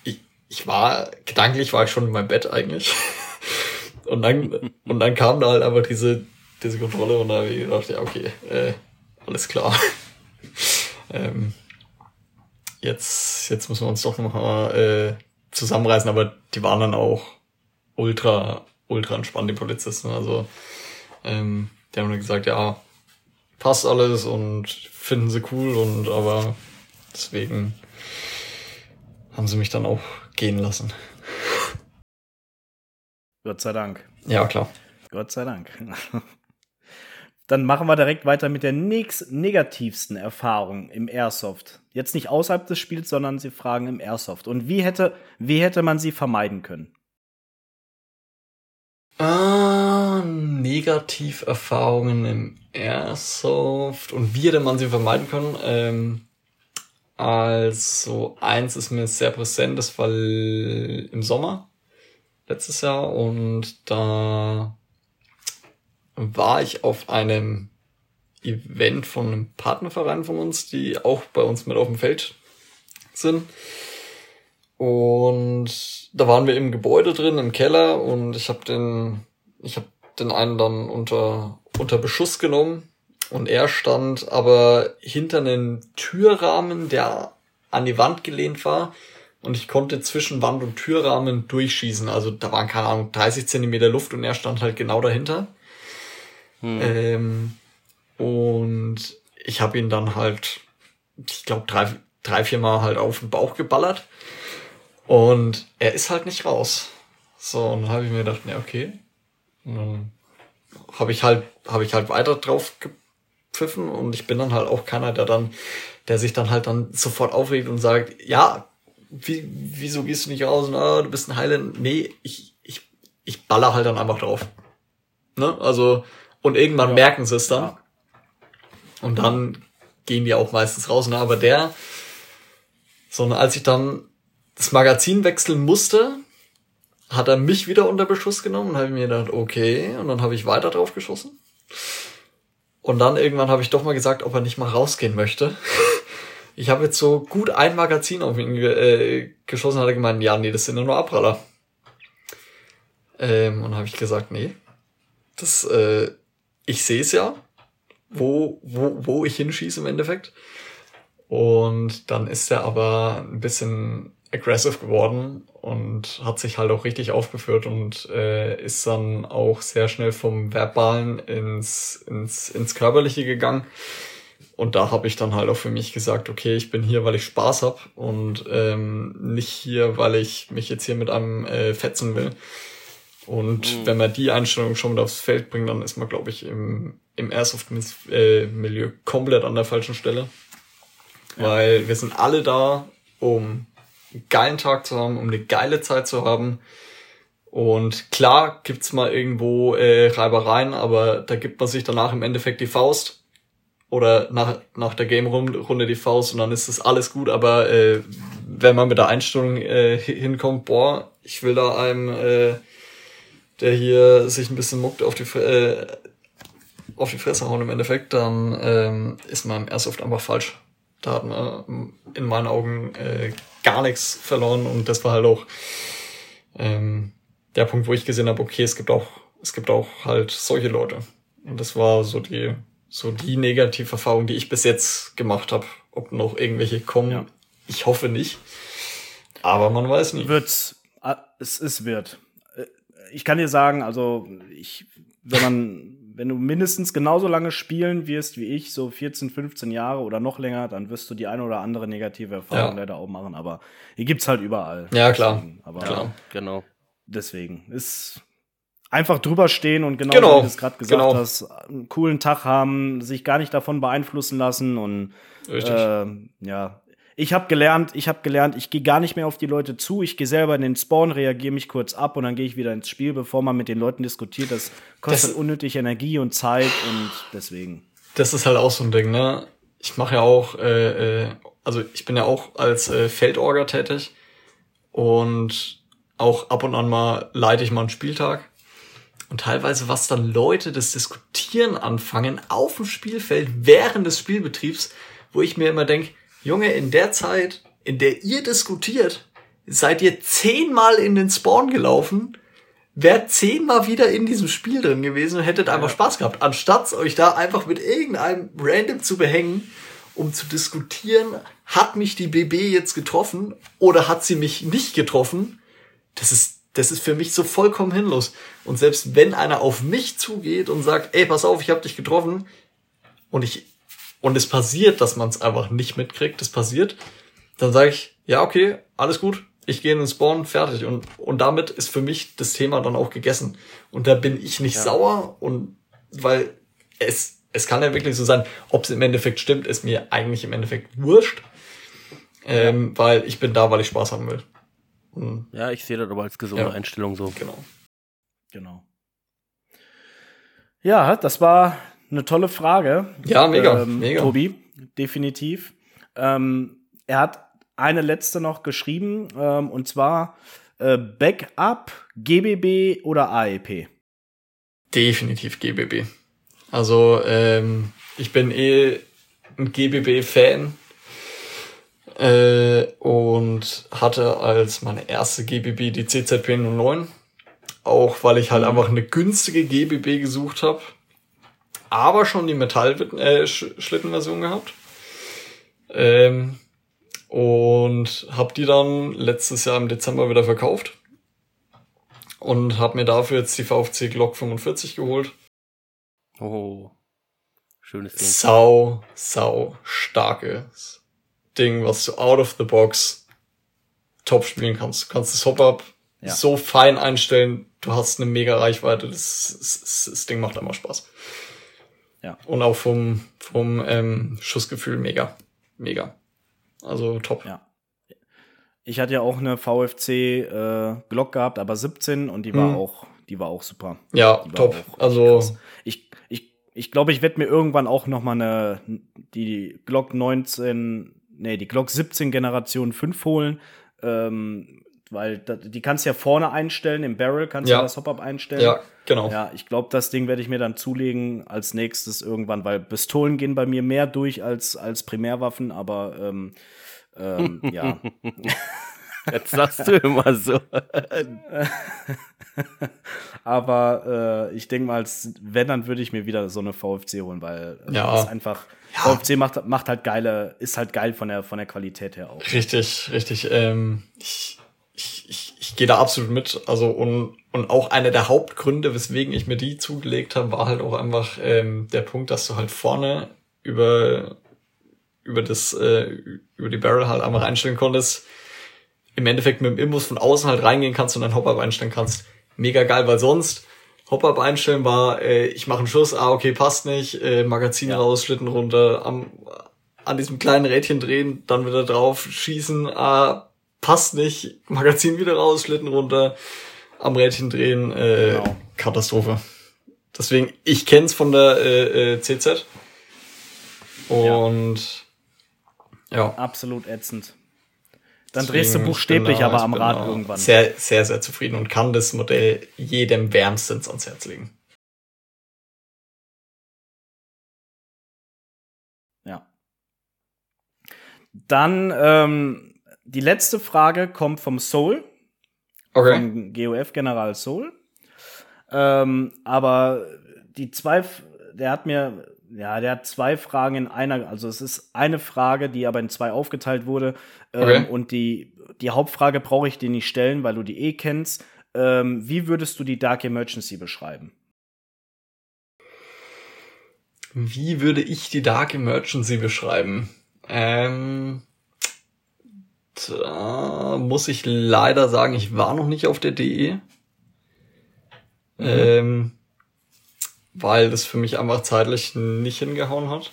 ich, ich war, gedanklich war ich schon in meinem Bett eigentlich. Und dann, und dann kam da halt einfach diese, diese Kontrolle und da habe ich gedacht, ja, okay, äh, alles klar. ähm, jetzt, jetzt müssen wir uns doch noch mal äh, zusammenreißen, aber die waren dann auch ultra, ultra entspannt, die Polizisten. Also, ähm, die haben dann gesagt, ja, passt alles und finden sie cool und aber deswegen haben sie mich dann auch gehen lassen. Gott sei Dank. Ja, klar. Gott sei Dank. Dann machen wir direkt weiter mit der nächst negativsten Erfahrung im Airsoft. Jetzt nicht außerhalb des Spiels, sondern Sie fragen im Airsoft. Und wie hätte, wie hätte man sie vermeiden können? Ah, Negativerfahrungen im Airsoft. Und wie hätte man sie vermeiden können? Ähm, also, eins ist mir sehr präsent, das war im Sommer letztes Jahr und da war ich auf einem Event von einem Partnerverein von uns, die auch bei uns mit auf dem Feld sind. Und da waren wir im Gebäude drin, im Keller, und ich habe den, ich habe den einen dann unter unter Beschuss genommen und er stand aber hinter einem Türrahmen, der an die Wand gelehnt war. Und ich konnte zwischen Wand und Türrahmen durchschießen. Also da waren, keine Ahnung, 30 Zentimeter Luft und er stand halt genau dahinter. Ähm, und ich habe ihn dann halt, ich glaube, drei, drei, vier Mal halt auf den Bauch geballert. Und er ist halt nicht raus. So, und dann habe ich mir gedacht, ne, okay. Und dann habe ich halt, habe ich halt weiter drauf gepfiffen und ich bin dann halt auch keiner, der dann, der sich dann halt dann sofort aufregt und sagt, ja, wie, wieso gehst du nicht raus und ah, du bist ein Heiland? Nee, ich, ich, ich baller halt dann einfach drauf. Ne? Also, und irgendwann Ja. merken sie es dann. Ja. Und dann gehen die auch meistens raus. Ne? Aber der, so, und als ich dann das Magazin wechseln musste, hat er mich wieder unter Beschuss genommen und habe mir gedacht, okay, und dann habe ich weiter drauf geschossen. Und dann irgendwann habe ich doch mal gesagt, ob er nicht mal rausgehen möchte. Ich habe jetzt so gut ein Magazin auf ihn äh, geschossen, hat er gemeint, ja, nee, das sind ja nur Abpraller. Ähm, und habe ich gesagt, nee, das, äh, ich sehe es ja, wo, wo, wo ich hinschieße im Endeffekt. Und dann ist er aber ein bisschen aggressive geworden und hat sich halt auch richtig aufgeführt und äh, ist dann auch sehr schnell vom Verbalen ins, ins, ins Körperliche gegangen. Und da habe ich dann halt auch für mich gesagt, okay, ich bin hier, weil ich Spaß hab und ähm, nicht hier, weil ich mich jetzt hier mit einem äh, fetzen will. Und Mhm. wenn man die Einstellung schon mit aufs Feld bringt, dann ist man, glaube ich, im, im Airsoft-Milieu komplett an der falschen Stelle. Weil wir sind alle da, um geilen Tag zu haben, um eine geile Zeit zu haben. Und klar gibt's mal irgendwo äh, Reibereien, aber da gibt man sich danach im Endeffekt die Faust. Oder nach, nach der Game-Runde die Faust und dann ist das alles gut. Aber äh, wenn man mit der Einstellung äh, hi- hinkommt, boah, ich will da einem, äh, der hier sich ein bisschen muckt, auf die, äh, auf die Fresse hauen im Endeffekt, dann ähm, ist man im Airsoft einfach falsch. Da hat man ähm, in meinen Augen äh, gar nichts verloren und das war halt auch ähm, der Punkt, wo ich gesehen habe, okay, es gibt auch, es gibt auch halt solche Leute. Und das war so die, so die Negativerfahrung, die ich bis jetzt gemacht habe. Ob noch irgendwelche kommen, Ja. ich hoffe nicht. Aber man weiß nie. Wird's, ah, es, es wird. ich kann dir sagen, also ich, wenn man, wenn du mindestens genauso lange spielen wirst wie ich, so 14, 15 Jahre oder noch länger, dann wirst du die eine oder andere negative Erfahrung Ja. leider auch machen. Aber die gibt's halt überall. Ja, klar. Deswegen, aber Klar. Genau. deswegen ist einfach drüber stehen und genau, Genau, wie du es gerade gesagt genau. hast, einen coolen Tag haben, sich gar nicht davon beeinflussen lassen und Richtig. ähm, ja. Ich habe gelernt, ich habe gelernt, ich gehe gar nicht mehr auf die Leute zu, ich gehe selber in den Spawn, reagiere mich kurz ab und dann gehe ich wieder ins Spiel, bevor man mit den Leuten diskutiert. Das kostet Das- unnötig Energie und Zeit und deswegen. Das ist halt auch so ein Ding, ne? Ich mache ja auch, äh, äh, also ich bin ja auch als äh, Feldorger tätig und auch ab und an mal leite ich mal einen Spieltag. Und teilweise, was dann Leute das Diskutieren anfangen auf dem Spielfeld während des Spielbetriebs, wo ich mir immer denk, Junge, in der Zeit, in der ihr diskutiert, seid ihr zehnmal in den Spawn gelaufen, wärt zehnmal wieder in diesem Spiel drin gewesen und hättet einfach Spaß gehabt, anstatt euch da einfach mit irgendeinem Random zu behängen, um zu diskutieren, hat mich die BB jetzt getroffen oder hat sie mich nicht getroffen? Das ist, das ist für mich so vollkommen hinlos. Und selbst wenn einer auf mich zugeht und sagt, ey, pass auf, ich hab dich getroffen und ich, und es passiert, dass man es einfach nicht mitkriegt, das passiert, dann sage ich, ja, okay, alles gut, ich gehe in den Spawn, fertig. Und, und damit ist für mich das Thema dann auch gegessen. Und da bin ich nicht sauer und weil es, es kann ja wirklich so sein, ob es im Endeffekt stimmt, ist mir eigentlich im Endeffekt wurscht. Ähm, Weil ich bin da, weil ich Spaß haben will. Und, Ja, ich sehe das aber als gesunde Ja. Einstellung so. genau. Genau. Ja, das war eine tolle Frage. Ja, mega, ähm, mega. Tobi, definitiv. Ähm, er hat eine letzte noch geschrieben, ähm, und zwar äh, Backup, GBB oder AEP. Definitiv GBB. Also ähm, ich bin eh ein GBB-Fan äh, und hatte als meine erste GBB die CZP 09. Auch weil ich halt einfach eine günstige GBB gesucht habe. Aber schon die Metall-Schlittenversion gehabt. Ähm, und habe die dann letztes Jahr im Dezember wieder verkauft. Und habe mir dafür jetzt die VFC Glock 45 geholt. Oh. Schönes Ding. Sau, sau starkes Ding, was du out of the box top spielen kannst. Du kannst das Hop-Up Ja. so fein einstellen, du hast eine mega Reichweite, das, das, das Ding macht immer Spaß. Ja. Und auch vom, vom ähm, Schussgefühl mega, mega. Also top. Ja. Ich hatte ja auch eine VFC äh, Glock gehabt, aber 17 und die war Mhm. auch, die war auch super. Ja, top. Also, krass. Ich, ich, ich glaube, ich werde mir irgendwann auch noch mal eine die Glock 19, nee, die Glock 17 Generation 5 holen, ähm, weil die kannst du ja vorne einstellen, im Barrel kannst du Ja. das Hop-Up einstellen. ja, genau. Ja, ich glaube, das Ding werde ich mir dann zulegen als nächstes irgendwann, weil Pistolen gehen bei mir mehr durch als, als Primärwaffen, aber ähm, ähm, ja. Jetzt sagst du immer so. Aber äh, ich denke mal, als wenn, dann würde ich mir wieder so eine VFC holen, weil äh, Ja. das einfach VFC macht, macht halt geile, ist halt geil von der von der Qualität her auch. Richtig, richtig. Ähm, ich ich, ich, ich gehe da absolut mit. Also und, und auch einer der Hauptgründe, weswegen ich mir die zugelegt habe, war halt auch einfach ähm, der Punkt, dass du halt vorne über über das äh, über die Barrel halt einfach einstellen konntest. Im Endeffekt mit dem Imbus von außen halt reingehen kannst und dann Hop-Up einstellen kannst. Mega geil, weil sonst Hop-Up einstellen war, äh, ich mache einen Schuss, ah okay, passt nicht, äh, Magazin Ja. raus, Schlitten runter, am, an diesem kleinen Rädchen drehen, dann wieder drauf schießen, ah, passt nicht, Magazin wieder raus, Schlitten runter, am Rädchen drehen, äh, Genau. Katastrophe. Deswegen, ich kenn's von der äh, äh, CZ. Und ja. Absolut ätzend. Dann Deswegen, drehst du ich buchstäblich aber am Rad da irgendwann. Sehr, sehr, sehr zufrieden und kann das Modell jedem wärmstens ans Herz legen. Ja. Dann ähm, die letzte Frage kommt vom Soul, Okay. vom GOF General Soul. Ähm, aber die zwei, der hat mir, ja, der hat zwei Fragen in einer, also es ist eine Frage, die aber in zwei aufgeteilt wurde. Ähm, Okay. Und die, die Hauptfrage brauche ich dir nicht stellen, weil du die eh kennst. Ähm, wie würdest du die Dark Emergency beschreiben? Wie würde ich die Dark Emergency beschreiben? Ähm, da muss ich leider sagen, ich war noch nicht auf der DE. Mhm. Ähm, weil das für mich einfach zeitlich nicht hingehauen hat.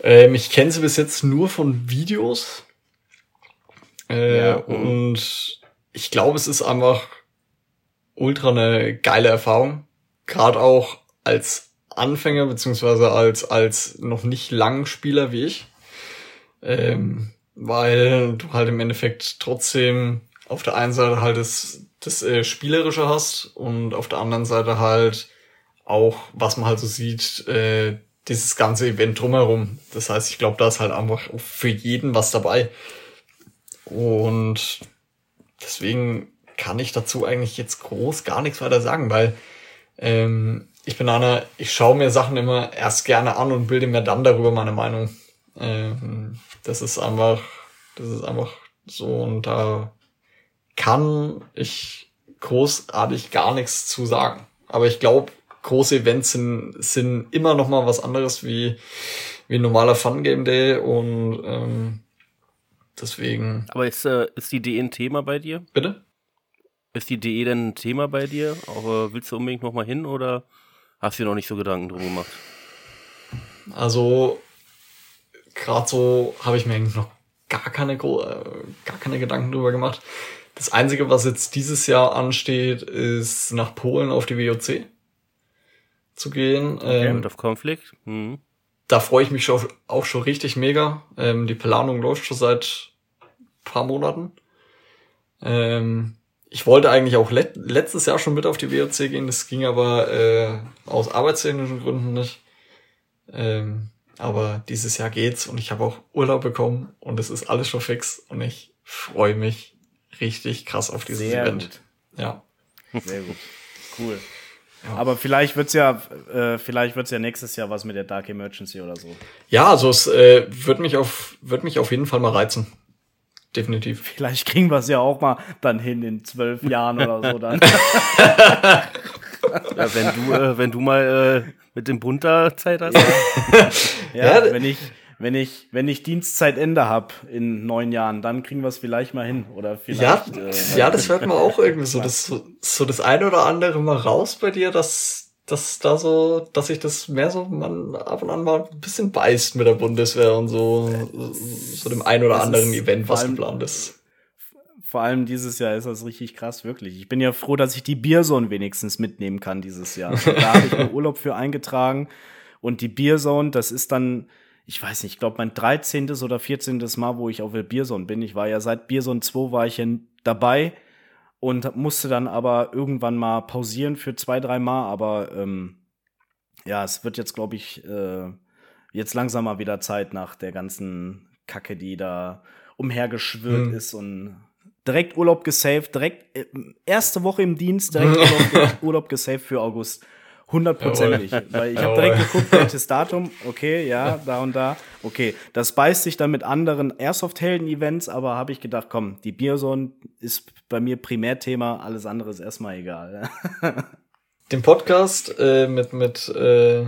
Ähm, ich kenne sie bis jetzt nur von Videos. Äh, ja, und ich glaube, es ist einfach ultra eine geile Erfahrung. Gerade auch als Anfänger, beziehungsweise als, als noch nicht lang Spieler wie ich. Ähm, weil du halt im Endeffekt trotzdem auf der einen Seite halt das, das äh, Spielerische hast und auf der anderen Seite halt auch, was man halt so sieht, äh, dieses ganze Event drumherum. Das heißt, ich glaube, da ist halt einfach für jeden was dabei. Und deswegen kann ich dazu eigentlich jetzt groß gar nichts weiter sagen, weil ähm, ich bin einer, ich schaue mir Sachen immer erst gerne an und bilde mir dann darüber meine Meinung. Ähm, das ist einfach, das ist einfach so und da kann ich großartig gar nichts zu sagen. Aber ich glaube, große Events sind, sind immer noch mal was anderes wie, wie ein normaler Fun Game Day und ähm, deswegen. Aber ist, äh, ist die DE ein Thema bei dir? Bitte? Ist die DE denn ein Thema bei dir? Aber willst du unbedingt noch mal hin oder hast du dir noch nicht so Gedanken drum gemacht? Also gerade so habe ich mir eigentlich noch gar keine, äh, gar keine Gedanken drüber gemacht. Das Einzige, was jetzt dieses Jahr ansteht, ist nach Polen auf die WOC zu gehen. Okay, ähm, auf Konflikt. Mhm. Da freue ich mich schon, auch schon richtig mega. Ähm, die Planung läuft schon seit paar Monaten. Ähm, ich wollte eigentlich auch let letztes Jahr schon mit auf die WOC gehen, das ging aber äh, aus arbeitstechnischen Gründen nicht. Ähm, aber dieses Jahr geht's und ich habe auch Urlaub bekommen und es ist alles schon fix und ich freue mich richtig krass auf dieses Sehr Event. Gut. Ja. Sehr gut. Cool. Ja. Aber vielleicht wird's ja, äh, vielleicht wird's ja nächstes Jahr was mit der Dark Emergency oder so. Ja, also es äh, wird mich auf, wird mich auf jeden Fall mal reizen. Definitiv. Vielleicht kriegen wir es ja auch mal dann hin in zwölf Jahren oder so dann. ja, wenn du, äh, wenn du mal äh, mit dem Bund da Zeit hast. ja, ja, wenn ich, wenn ich, wenn ich Dienstzeitende habe in neun Jahren, dann kriegen wir es vielleicht mal hin. Oder vielleicht. Ja, äh, ja das hört man auch irgendwie so. Das, so, das eine oder andere mal raus bei dir, dass, dass da so, dass sich das mehr so man ab und an mal ein bisschen beißt mit der Bundeswehr und so, so dem ein oder anderen Event, was geplant ist. Vor allem dieses Jahr ist das richtig krass, wirklich. Ich bin ja froh, dass ich die Bierzone wenigstens mitnehmen kann dieses Jahr. da habe ich mir Urlaub für eingetragen. Und die Bierzone, das ist dann, ich weiß nicht, ich glaube mein 13. oder 14. Mal, wo ich auf der Bierzone bin. Ich war ja seit Bierzone 2 war ich ja dabei und musste dann aber irgendwann mal pausieren für zwei, drei Mal. Aber ähm, ja, es wird jetzt, glaube ich, äh, jetzt langsam mal wieder Zeit nach der ganzen Kacke, die da umhergeschwirrt hm. ist und direkt Urlaub gesaved, direkt äh, erste Woche im Dienst, direkt Urlaub, Urlaub gesaved für August. Hundertprozentig. Weil ich habe direkt geguckt, welches Datum, okay, ja, da und da. Okay, das beißt sich dann mit anderen Airsoft-Helden-Events, aber habe ich gedacht, komm, die Bierzone ist bei mir Primärthema, alles andere ist erstmal egal. Den Podcast äh, mit, mit äh,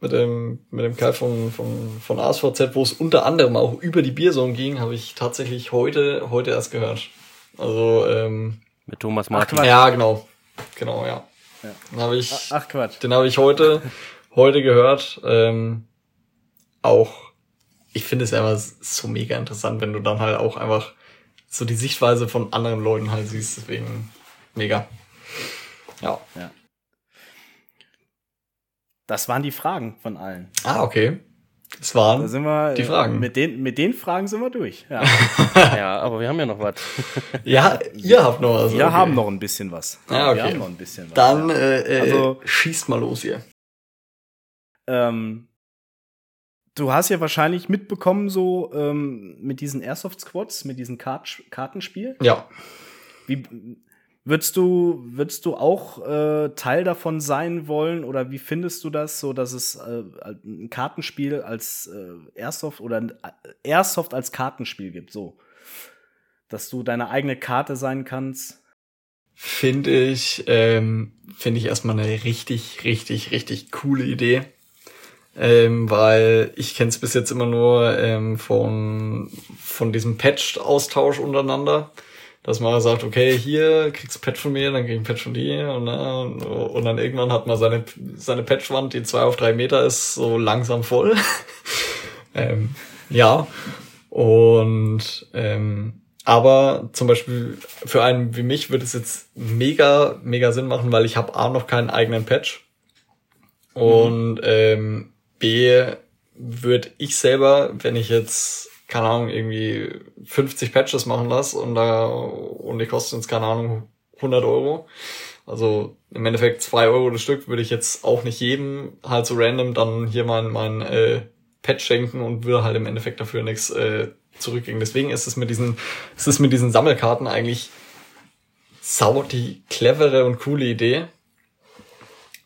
mit dem, mit dem Kai von, von, von ASVZ, wo es unter anderem auch über die Biersong ging, habe ich tatsächlich heute, heute erst gehört. Also, ähm, Mit Thomas Martin. Ach, ja, genau. Genau, ja. ja. Den habe ich, ach, Quatsch. Den habe ich heute, heute gehört. Ähm, auch, ich finde es einfach so mega interessant, wenn du dann halt auch einfach so die Sichtweise von anderen Leuten halt siehst. Deswegen mega. Ja. ja. Das waren die Fragen von allen. Ah, okay. Das waren da sind wir, die Fragen. Mit den, mit den Fragen sind wir durch. Ja, ja aber wir haben ja noch was. ja, ihr habt noch was. Wir okay. haben noch ein bisschen was. Ja, okay. Wir haben noch ein bisschen was. Dann ja. äh, also, schießt mal los hier. Ähm, du hast ja wahrscheinlich mitbekommen, so ähm, mit diesen Airsoft Squads, mit diesem Kart Kartenspiel. Ja. Wie, Würdest du, würdest du auch äh, Teil davon sein wollen oder wie findest du das, so dass es äh, ein Kartenspiel als äh, Airsoft oder äh, Airsoft als Kartenspiel gibt, so dass du deine eigene Karte sein kannst? finde ich, ähm, finde ich erstmal eine richtig, richtig, richtig coole Idee. Ähm, weil ich kenne es bis jetzt immer nur ähm, von, von diesem Patch-Austausch untereinander. Dass man sagt, okay, hier kriegst du Patch von mir, dann krieg ich ein Patch von dir und, äh, und dann irgendwann hat man seine, seine Patchwand, die zwei auf drei Meter ist, so langsam voll. ähm, ja. Und ähm, aber zum Beispiel für einen wie mich würde es jetzt mega, mega Sinn machen, weil ich habe A noch keinen eigenen Patch. Und mhm. ähm, B würde ich selber, wenn ich jetzt, keine Ahnung, irgendwie 50 Patches machen lasse und da und die kosten jetzt, keine Ahnung, 100 Euro. Also im Endeffekt zwei Euro das Stück würde ich jetzt auch nicht jedem halt so random dann hier mein, mein äh, Patch schenken und würde halt im Endeffekt dafür nichts äh, zurückging. Deswegen ist es mit diesen, ist es mit diesen Sammelkarten eigentlich sau die clevere und coole Idee.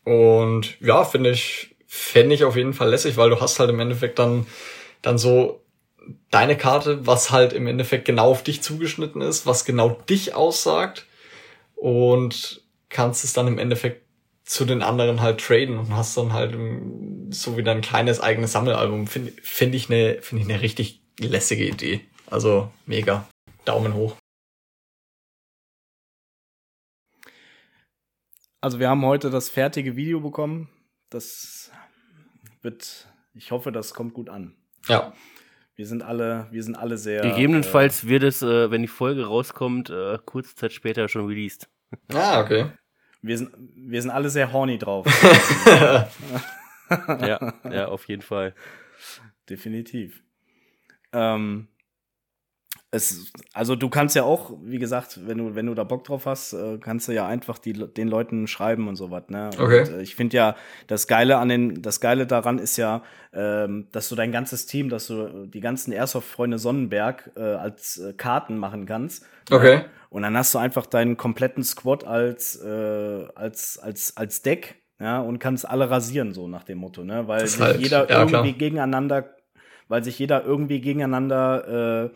Und ja, finde ich, fände ich auf jeden Fall lässig, weil du hast halt im Endeffekt dann, dann so deine Karte, was halt im Endeffekt genau auf dich zugeschnitten ist, was genau dich aussagt und kannst es dann im Endeffekt zu den anderen halt traden und hast dann halt so wie dein kleines eigenes Sammelalbum. Finde find ich eine, finde ich eine richtig lässige Idee. Also mega. Daumen hoch. Also wir haben heute das fertige Video bekommen. Das wird, ich hoffe, das kommt gut an. Ja. Wir sind alle, wir sind alle sehr. Gegebenenfalls äh, wird es, äh, wenn die Folge rauskommt, äh, kurze Zeit später schon released. Ah, okay. Wir sind, wir sind alle sehr horny drauf. ja, ja, auf jeden Fall. Definitiv. Ähm, es, also du kannst ja auch, wie gesagt, wenn du, wenn du da Bock drauf hast, äh, kannst du ja einfach die, den Leuten schreiben und sowas. Ne? Okay. Und, äh, ich finde ja, das Geile an den, das Geile daran ist ja, ähm, dass du dein ganzes Team, dass du die ganzen Airsoft-Freunde Sonnenberg äh, als äh, Karten machen kannst. Okay. Ne? Und dann hast du einfach deinen kompletten Squad als, äh, als, als, als Deck, ja, und kannst alle rasieren, so nach dem Motto, ne? Weil sich halt, jeder ja, irgendwie klar. gegeneinander, weil sich jeder irgendwie gegeneinander äh,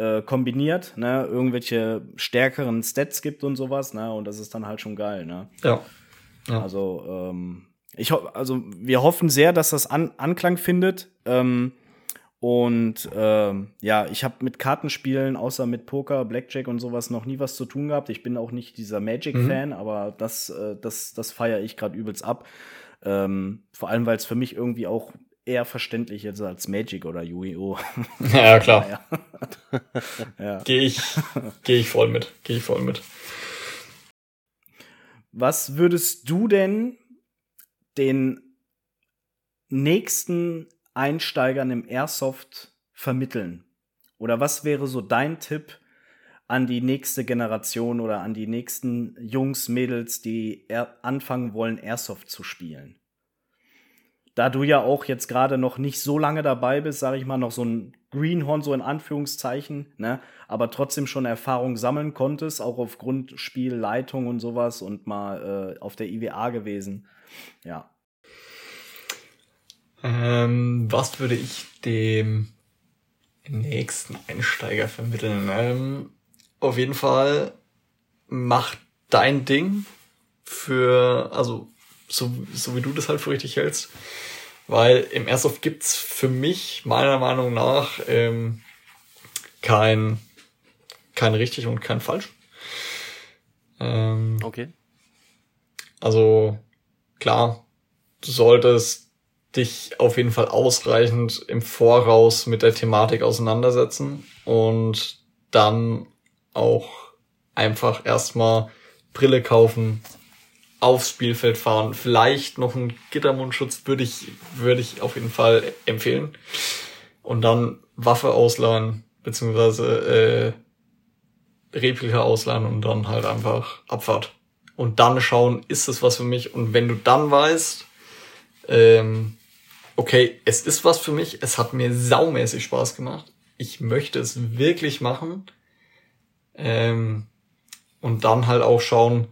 äh, kombiniert, ne, irgendwelche stärkeren Stats gibt und sowas, ne, und das ist dann halt schon geil, ne. Ja. ja. Also, ähm, ich also wir hoffen sehr, dass das An Anklang findet. Ähm, und ähm, ja, ich habe mit Kartenspielen, außer mit Poker, Blackjack und sowas, noch nie was zu tun gehabt. Ich bin auch nicht dieser Magic-Fan, mhm. aber das, äh, das, das feiere ich gerade übelst ab. Ähm, vor allem, weil es für mich irgendwie auch eher verständlich jetzt als Magic oder Yu-Gi-Oh! Ja, klar. ja. ja. Gehe ich, geh ich voll mit. Gehe ich voll mit. Was würdest du denn den nächsten Einsteigern im Airsoft vermitteln? Oder was wäre so dein Tipp an die nächste Generation oder an die nächsten Jungs, Mädels, die anfangen wollen, Airsoft zu spielen? Da du ja auch jetzt gerade noch nicht so lange dabei bist, sage ich mal, noch so ein Greenhorn, so in Anführungszeichen, ne, aber trotzdem schon Erfahrung sammeln konntest, auch aufgrund Spielleitung und sowas und mal äh, auf der IWA gewesen. Ja. Ähm, was würde ich dem nächsten Einsteiger vermitteln? Ähm, auf jeden Fall mach dein Ding für, also so, so wie du das halt für richtig hältst. Weil im Airsoft gibt's für mich meiner Meinung nach ähm, kein, kein richtig und kein falsch. Ähm, okay. Also klar, du solltest dich auf jeden Fall ausreichend im Voraus mit der Thematik auseinandersetzen und dann auch einfach erstmal Brille kaufen, aufs Spielfeld fahren. Vielleicht noch ein Gittermundschutz würde ich, würde ich auf jeden Fall empfehlen. Und dann Waffe ausleihen, beziehungsweise äh, Replika ausleihen und dann halt einfach Abfahrt. Und dann schauen, ist es was für mich? Und wenn du dann weißt, ähm, okay, es ist was für mich, es hat mir saumäßig Spaß gemacht, ich möchte es wirklich machen, ähm, und dann halt auch schauen,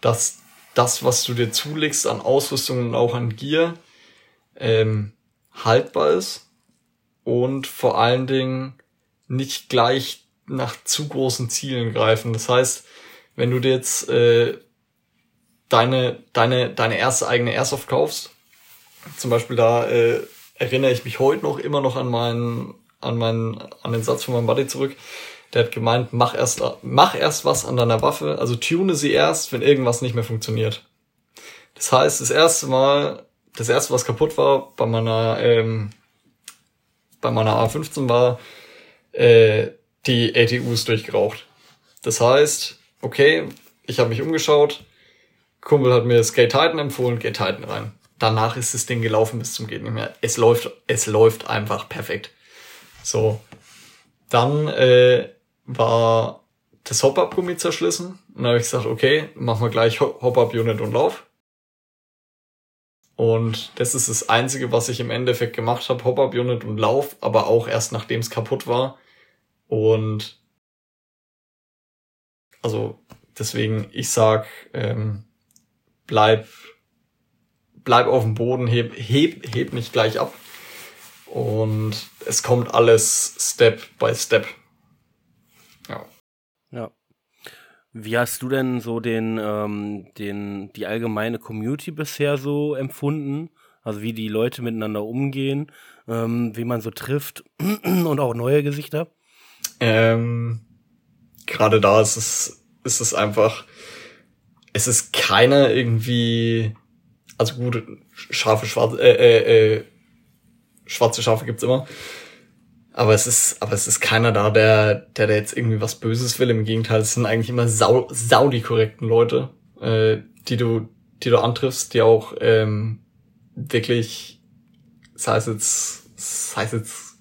dass das, was du dir zulegst an Ausrüstung und auch an Gear, ähm, haltbar ist und vor allen Dingen nicht gleich nach zu großen Zielen greifen. Das heißt, wenn du dir jetzt äh, deine, deine, deine erste eigene Airsoft kaufst, zum Beispiel da äh, erinnere ich mich heute noch immer noch an meinen, an meinen, an den Satz von meinem Buddy zurück. Der hat gemeint, mach erst, mach erst was an deiner Waffe, also tune sie erst, wenn irgendwas nicht mehr funktioniert. Das heißt, das erste Mal, das erste, was kaputt war bei meiner, ähm, bei meiner A15 war, äh, die ATUs durchgeraucht. Das heißt, okay, ich habe mich umgeschaut, Kumpel hat mir Skate Titan empfohlen, Skate Titan rein. Danach ist das Ding gelaufen bis zum geht nicht mehr. Es läuft, es läuft einfach perfekt. So, dann äh, war das Hop-Up-Gummi zerschlissen. Und dann habe ich gesagt, okay, machen wir gleich Hop-Up-Unit und Lauf. Und das ist das Einzige, was ich im Endeffekt gemacht habe, Hop-Up-Unit und Lauf, aber auch erst nachdem es kaputt war. Und also deswegen, ich sag, ähm, bleib, bleib auf dem Boden, heb, heb, heb nicht gleich ab. Und es kommt alles Step by Step. Ja. Ja. Wie hast du denn so den, ähm, den, die allgemeine Community bisher so empfunden? Also wie die Leute miteinander umgehen, ähm, wie man so trifft und auch neue Gesichter? Ähm, Gerade da ist es, ist es einfach, es ist keiner irgendwie, also gut, scharfe, schwarze, äh, äh, äh, schwarze Schafe gibt's immer. Aber es ist, aber es ist keiner da, der, der, der jetzt irgendwie was Böses will. Im Gegenteil, es sind eigentlich immer sau, sau die korrekten Leute, äh, die du, die du antriffst, die auch ähm, wirklich, das heißt jetzt, das heißt jetzt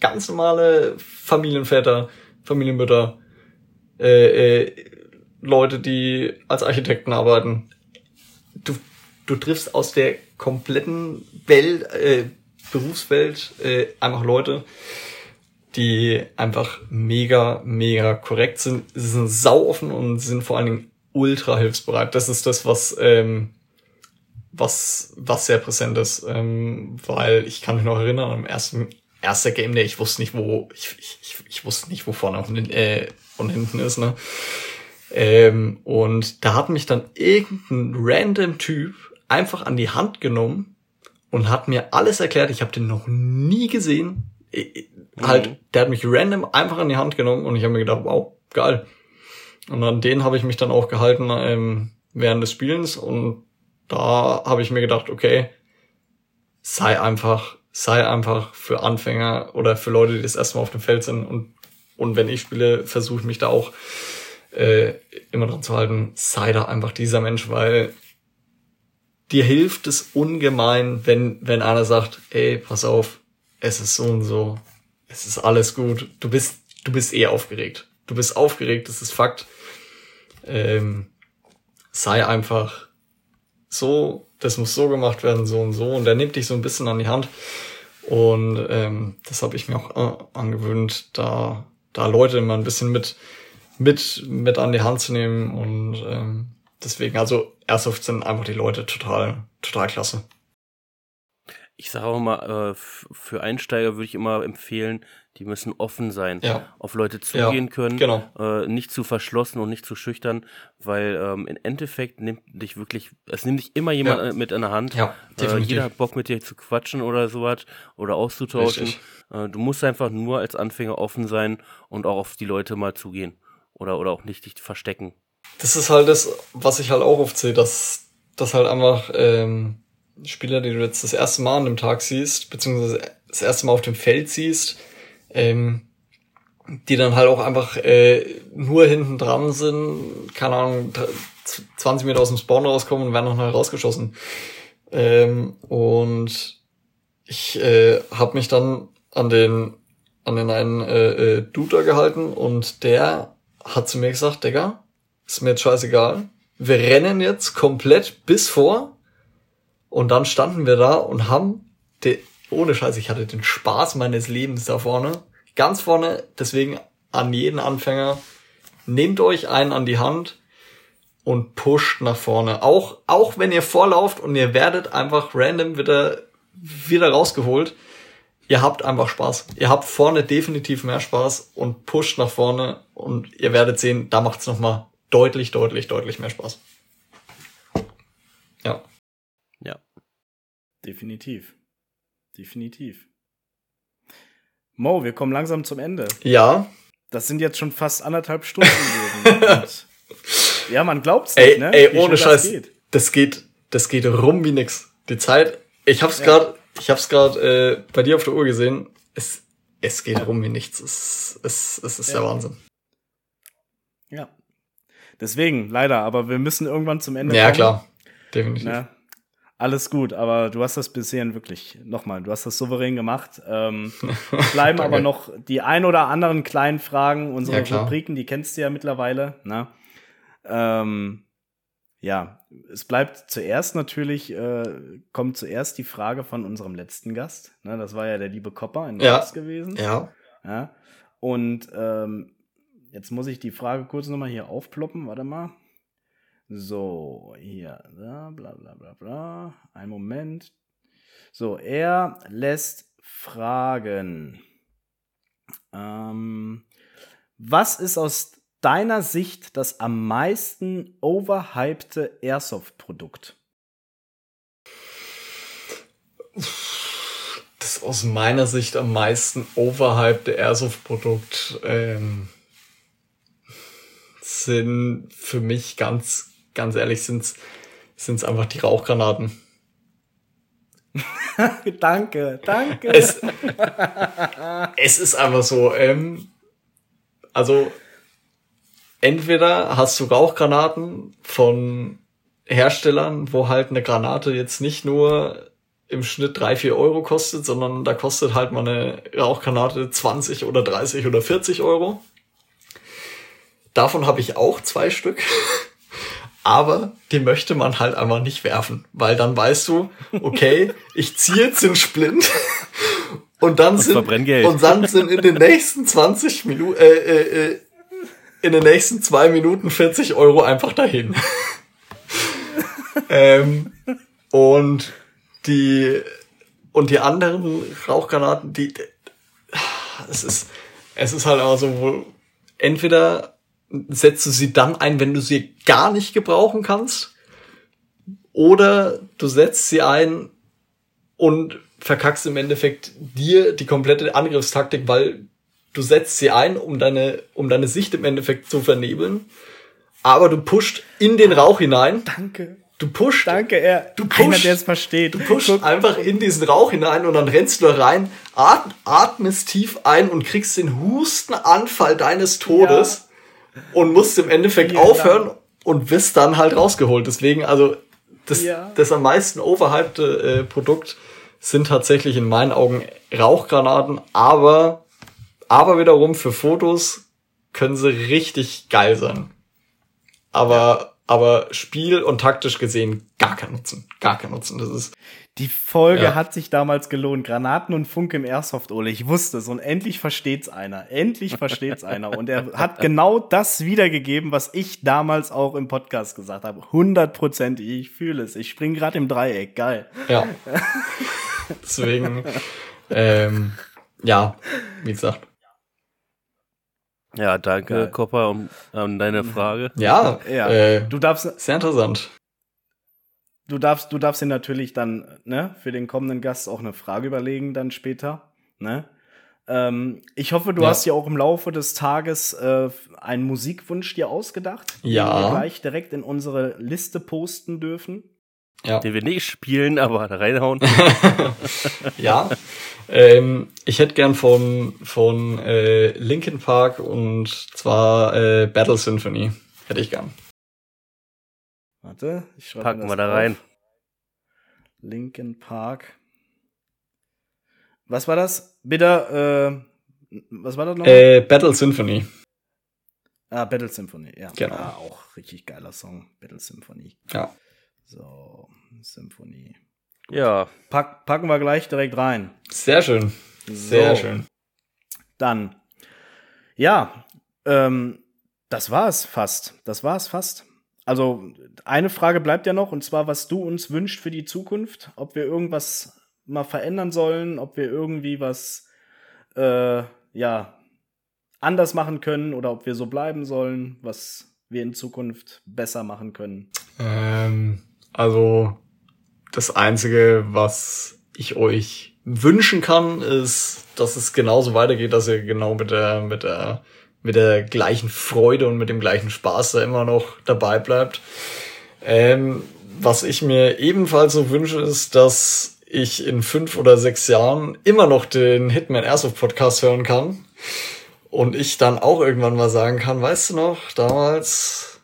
ganz normale Familienväter, Familienmütter, äh, äh, Leute, die als Architekten arbeiten. Du, du triffst aus der kompletten Welt, äh, Berufswelt äh, einfach Leute, die einfach mega, mega korrekt sind. Sie sind sau offen und sind vor allen Dingen ultra hilfsbereit. Das ist das, was, ähm, was, was sehr präsent ist. Ähm, weil ich kann mich noch erinnern, am ersten, erster Game Day, ich wusste nicht, wo, ich, ich, ich wusste nicht, wo vorne und, äh, und hinten ist, ne? Ähm, und da hat mich dann irgendein random Typ einfach an die Hand genommen und hat mir alles erklärt. Ich habe den noch nie gesehen. Mhm. Halt, der hat mich random einfach an die Hand genommen und ich habe mir gedacht, wow, geil. Und an den habe ich mich dann auch gehalten ähm, während des Spielens und da habe ich mir gedacht, okay, sei einfach, sei einfach für Anfänger oder für Leute, die das erste Mal auf dem Feld sind und und wenn ich spiele, versuche ich mich da auch äh, immer dran zu halten, sei da einfach dieser Mensch, weil dir hilft es ungemein, wenn, wenn einer sagt, ey, pass auf, es ist so und so, es ist alles gut, du bist, du bist eh aufgeregt. Du bist aufgeregt, das ist Fakt. Ähm, sei einfach so, das muss so gemacht werden, so und so. Und er nimmt dich so ein bisschen an die Hand. Und ähm, das habe ich mir auch äh, angewöhnt, da, da Leute immer ein bisschen mit, mit, mit an die Hand zu nehmen. Und ähm, deswegen, also Airsoft sind einfach die Leute total, total klasse. Ich sage auch mal, äh, für Einsteiger würde ich immer empfehlen, die müssen offen sein, ja. auf Leute zugehen ja, können, genau. äh, nicht zu verschlossen und nicht zu schüchtern, weil ähm, im Endeffekt nimmt dich wirklich, es nimmt dich immer jemand ja. mit an der Hand. Ja, äh, jeder hat Bock mit dir zu quatschen oder sowas oder auszutauschen. Äh, du musst einfach nur als Anfänger offen sein und auch auf die Leute mal zugehen oder, oder auch nicht dich verstecken. Das ist halt das, was ich halt auch oft sehe, dass, dass halt einfach ähm, Spieler, die du jetzt das erste Mal an dem Tag siehst, beziehungsweise das erste Mal auf dem Feld siehst, ähm, die dann halt auch einfach äh, nur hinten dran sind, keine Ahnung, 20 Meter aus dem Spawn rauskommen und werden noch rausgeschossen. Ähm, und ich äh, habe mich dann an den an den einen äh, äh, Duder gehalten und der hat zu mir gesagt, Digga, ist mir jetzt scheißegal. Wir rennen jetzt komplett bis vor und dann standen wir da und haben de, ohne Scheiß, ich hatte den Spaß meines Lebens da vorne ganz vorne, deswegen an jeden Anfänger, nehmt euch einen an die Hand und pusht nach vorne. Auch, auch wenn ihr vorlauft und ihr werdet einfach random wieder, wieder rausgeholt, ihr habt einfach Spaß. Ihr habt vorne definitiv mehr Spaß und pusht nach vorne Und ihr werdet sehen, da macht's noch mal deutlich, deutlich, deutlich mehr Spaß. Ja. Ja. Definitiv. Definitiv. Mo, wir kommen langsam zum Ende. Ja. Das sind jetzt schon fast anderthalb Stunden gewesen. ja, man glaubt's nicht, ey, ne? Ey, ohne Scheiß. Das geht. das geht, das geht rum wie nix. Die Zeit, ich hab's ja. gerade, ich hab's gerade äh, bei dir auf der Uhr gesehen. Es, es geht rum wie nichts. Es, es, es ist ja. der Wahnsinn. Ja. Deswegen, leider, aber wir müssen irgendwann zum Ende ja, kommen. Ja, klar. Definitiv. Na, alles gut, aber du hast das bisher wirklich, nochmal, du hast das souverän gemacht. Ähm, bleiben aber noch die ein oder anderen kleinen Fragen, unsere ja, Rubriken, die kennst du ja mittlerweile. Ne? Ähm, ja, es bleibt zuerst natürlich, äh, kommt zuerst die Frage von unserem letzten Gast. Ne? Das war ja der liebe Kopper in ja. gewesen. Ja. ja. Und ähm, jetzt muss ich die Frage kurz nochmal hier aufploppen. Warte mal. So, hier, bla bla bla bla. Ein Moment. So, er lässt fragen. Ähm, was ist aus deiner Sicht das am meisten overhypte Airsoft-Produkt? Das aus meiner Sicht am meisten overhypte Airsoft-Produkt ähm, sind für mich ganz ganz ehrlich, sind's sind's einfach die Rauchgranaten. danke, danke. Es, es ist einfach so, ähm, also entweder hast du Rauchgranaten von Herstellern, wo halt eine Granate jetzt nicht nur im Schnitt drei vier Euro kostet, sondern da kostet halt mal eine Rauchgranate 20 oder 30 oder 40 Euro. Davon habe ich auch zwei Stück aber die möchte man halt einfach nicht werfen, weil dann weißt du, okay, ich ziehe jetzt den Splint und dann sind und dann sind in den nächsten 20 Minuten äh, äh, äh, in den nächsten zwei Minuten 40 Euro einfach dahin. ähm, und die und die anderen Rauchgranaten, die es ist es ist halt auch so entweder setzt du sie dann ein, wenn du sie gar nicht gebrauchen kannst. Oder du setzt sie ein und verkackst im Endeffekt dir die komplette Angriffstaktik, weil du setzt sie ein, um deine, um deine Sicht im Endeffekt zu vernebeln. Aber du pusht in den Rauch hinein. Danke. Du pusht. Danke, er. Du pusht, Einer, der es versteht. Du pusht Guck. einfach in diesen Rauch hinein und dann rennst du rein, atm, atmest tief ein und kriegst den Hustenanfall deines Todes. Ja und musst im Endeffekt ja, aufhören klar. und wirst dann halt rausgeholt. Deswegen, also das, ja. das am meisten overhypte äh, Produkt sind tatsächlich in meinen Augen Rauchgranaten, aber, aber wiederum für Fotos können sie richtig geil sein. Aber, aber Spiel und taktisch gesehen gar kein Nutzen. Gar kein Nutzen. Das ist, die Folge ja. hat sich damals gelohnt. Granaten und Funk im Airsoft, Ole. Ich wusste es. Und endlich versteht's einer. Endlich versteht's einer. Und er hat genau das wiedergegeben, was ich damals auch im Podcast gesagt habe. Hundertprozentig. Ich fühle es. Ich spring gerade im Dreieck. Geil. Ja. Deswegen, ähm, ja, wie gesagt. Ja, danke. Kopper, um, um deine Frage. Ja, ja. Äh, du darfst. Sehr interessant du darfst, du darfst dir natürlich dann, ne, für den kommenden Gast auch eine Frage überlegen dann später, ne? Ähm, ich hoffe, du ja. hast dir auch im Laufe des Tages äh, einen Musikwunsch dir ausgedacht, ja. den wir gleich direkt in unsere Liste posten dürfen. Ja. Den wir nicht spielen, aber reinhauen. ja. Ähm, ich hätte gern von, von äh, Linkin Park und zwar äh, Battle Symphony. Hätte ich gern. Warte, ich schreibe Packen wir da rein. Linkin Park. Was war das? Bitte, äh, was war das noch? Äh, Battle Symphony. Ah, Battle Symphony, ja. Genau. Ah, auch richtig geiler Song, Battle Symphony. Ja. So, Symphony. Gut. Ja. Pack, packen wir gleich direkt rein. Sehr schön. Sehr so. schön. Dann, ja, ähm, das war's fast. Das war's fast. Also eine Frage bleibt ja noch, und zwar, was du uns wünscht für die Zukunft, ob wir irgendwas mal verändern sollen, ob wir irgendwie was, äh, ja, anders machen können oder ob wir so bleiben sollen, was wir in Zukunft besser machen können? Ähm, also das Einzige, was ich euch wünschen kann, ist, dass es genauso weitergeht, dass ihr genau mit der, mit der, mit der gleichen Freude und mit dem gleichen Spaß da immer noch dabei bleibt. Ähm, was ich mir ebenfalls so wünsche, ist, dass ich in fünf oder sechs Jahren immer noch den Hitman Airsoft Podcast hören kann. Und ich dann auch irgendwann mal sagen kann, weißt du noch, damals,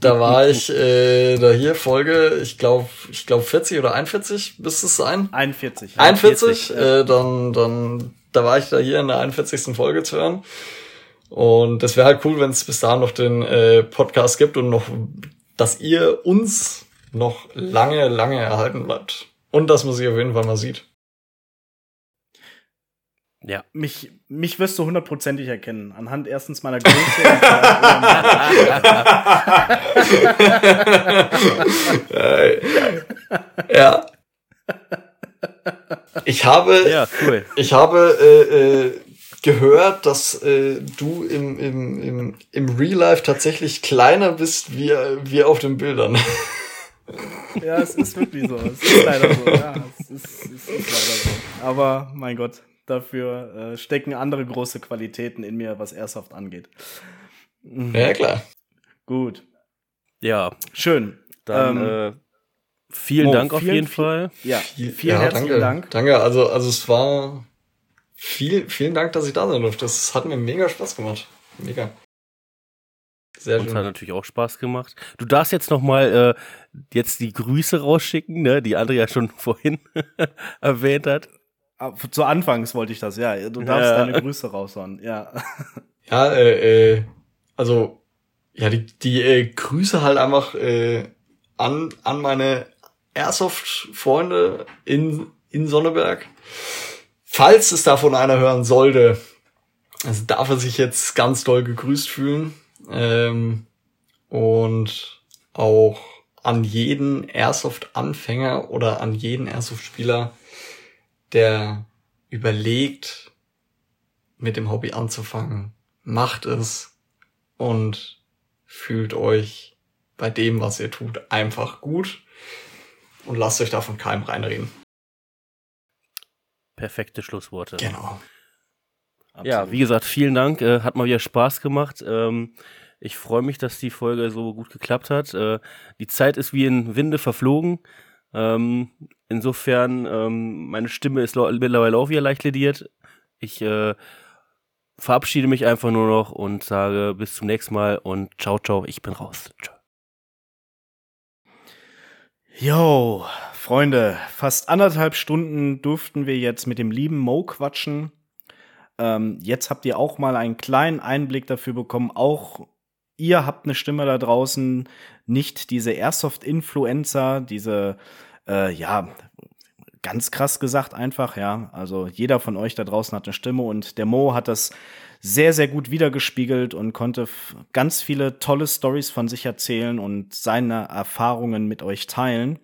da war ich, äh, da hier Folge, ich glaube, ich glaube 40 oder 41 müsste es sein. 41. 41, 40, äh, dann, dann, da war ich da hier in der 41. Folge zu hören. Und das wäre halt cool, wenn es bis dahin noch den äh, Podcast gibt und noch, dass ihr uns noch lange, lange erhalten bleibt. Und dass man sich auf jeden Fall mal sieht. Ja. Mich, mich wirst du hundertprozentig erkennen. Anhand erstens meiner Größe. ja. Ich habe, ja, cool. ich habe äh, äh, gehört, dass äh, du im, im, im, im Real Life tatsächlich kleiner bist wie, wie auf den Bildern. Ja, es ist wirklich so. Es ist leider so. Ja, es ist, es ist leider so. Aber mein Gott, dafür äh, stecken andere große Qualitäten in mir, was Airsoft angeht. Mhm. Ja, klar. Gut. Ja. Schön. Dann ähm, äh, vielen Mo, Dank auf jeden viel, Fall. Ja, vielen ja, herzlichen danke, Dank. Danke, also, also es war viel, vielen Dank, dass ich da sein durfte. Das hat mir mega Spaß gemacht. Mega. Sehr Uns schön. hat natürlich auch Spaß gemacht. Du darfst jetzt noch mal äh, jetzt die Grüße rausschicken, ne, die Andrea schon vorhin erwähnt hat. Ah, zu Anfangs wollte ich das, ja. Du darfst ja. deine Grüße raushauen, ja. Ja, äh, äh, also, ja, die, die äh, Grüße halt einfach äh, an, an meine Airsoft-Freunde in, in Sonneberg. Falls es davon einer hören sollte, also darf er sich jetzt ganz doll gegrüßt fühlen. Ähm, und auch an jeden Airsoft-Anfänger oder an jeden Airsoft-Spieler, der überlegt, mit dem Hobby anzufangen, macht es und fühlt euch bei dem, was ihr tut, einfach gut und lasst euch davon keinem reinreden. Perfekte Schlussworte. Genau. Absolut. Ja, wie gesagt, vielen Dank. Äh, hat mal wieder Spaß gemacht. Ähm, ich freue mich, dass die Folge so gut geklappt hat. Äh, die Zeit ist wie in Winde verflogen. Ähm, insofern, ähm, meine Stimme ist mittlerweile auch wieder leicht lediert. Ich äh, verabschiede mich einfach nur noch und sage bis zum nächsten Mal und ciao, ciao, ich bin raus. Ciao. Yo, Freunde, fast anderthalb Stunden durften wir jetzt mit dem lieben Mo quatschen. Ähm, jetzt habt ihr auch mal einen kleinen Einblick dafür bekommen. Auch ihr habt eine Stimme da draußen, nicht diese Airsoft-Influencer, diese, äh, ja, ganz krass gesagt einfach, ja. Also jeder von euch da draußen hat eine Stimme und der Mo hat das sehr, sehr gut wiedergespiegelt und konnte ganz viele tolle Stories von sich erzählen und seine Erfahrungen mit euch teilen.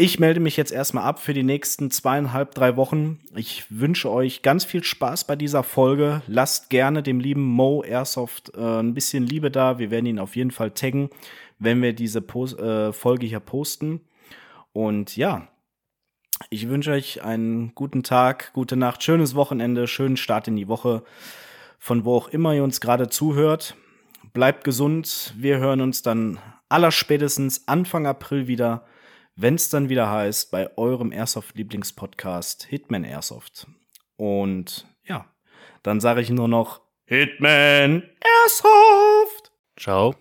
Ich melde mich jetzt erstmal ab für die nächsten zweieinhalb, drei Wochen. Ich wünsche euch ganz viel Spaß bei dieser Folge. Lasst gerne dem lieben Mo Airsoft äh, ein bisschen Liebe da. Wir werden ihn auf jeden Fall taggen, wenn wir diese Post äh, Folge hier posten. Und ja, ich wünsche euch einen guten Tag, gute Nacht, schönes Wochenende, schönen Start in die Woche. Von wo auch immer ihr uns gerade zuhört. Bleibt gesund. Wir hören uns dann allerspätestens Anfang April wieder wenn es dann wieder heißt, bei eurem Airsoft-Lieblingspodcast Hitman Airsoft. Und ja, dann sage ich nur noch Hitman Airsoft. Ciao.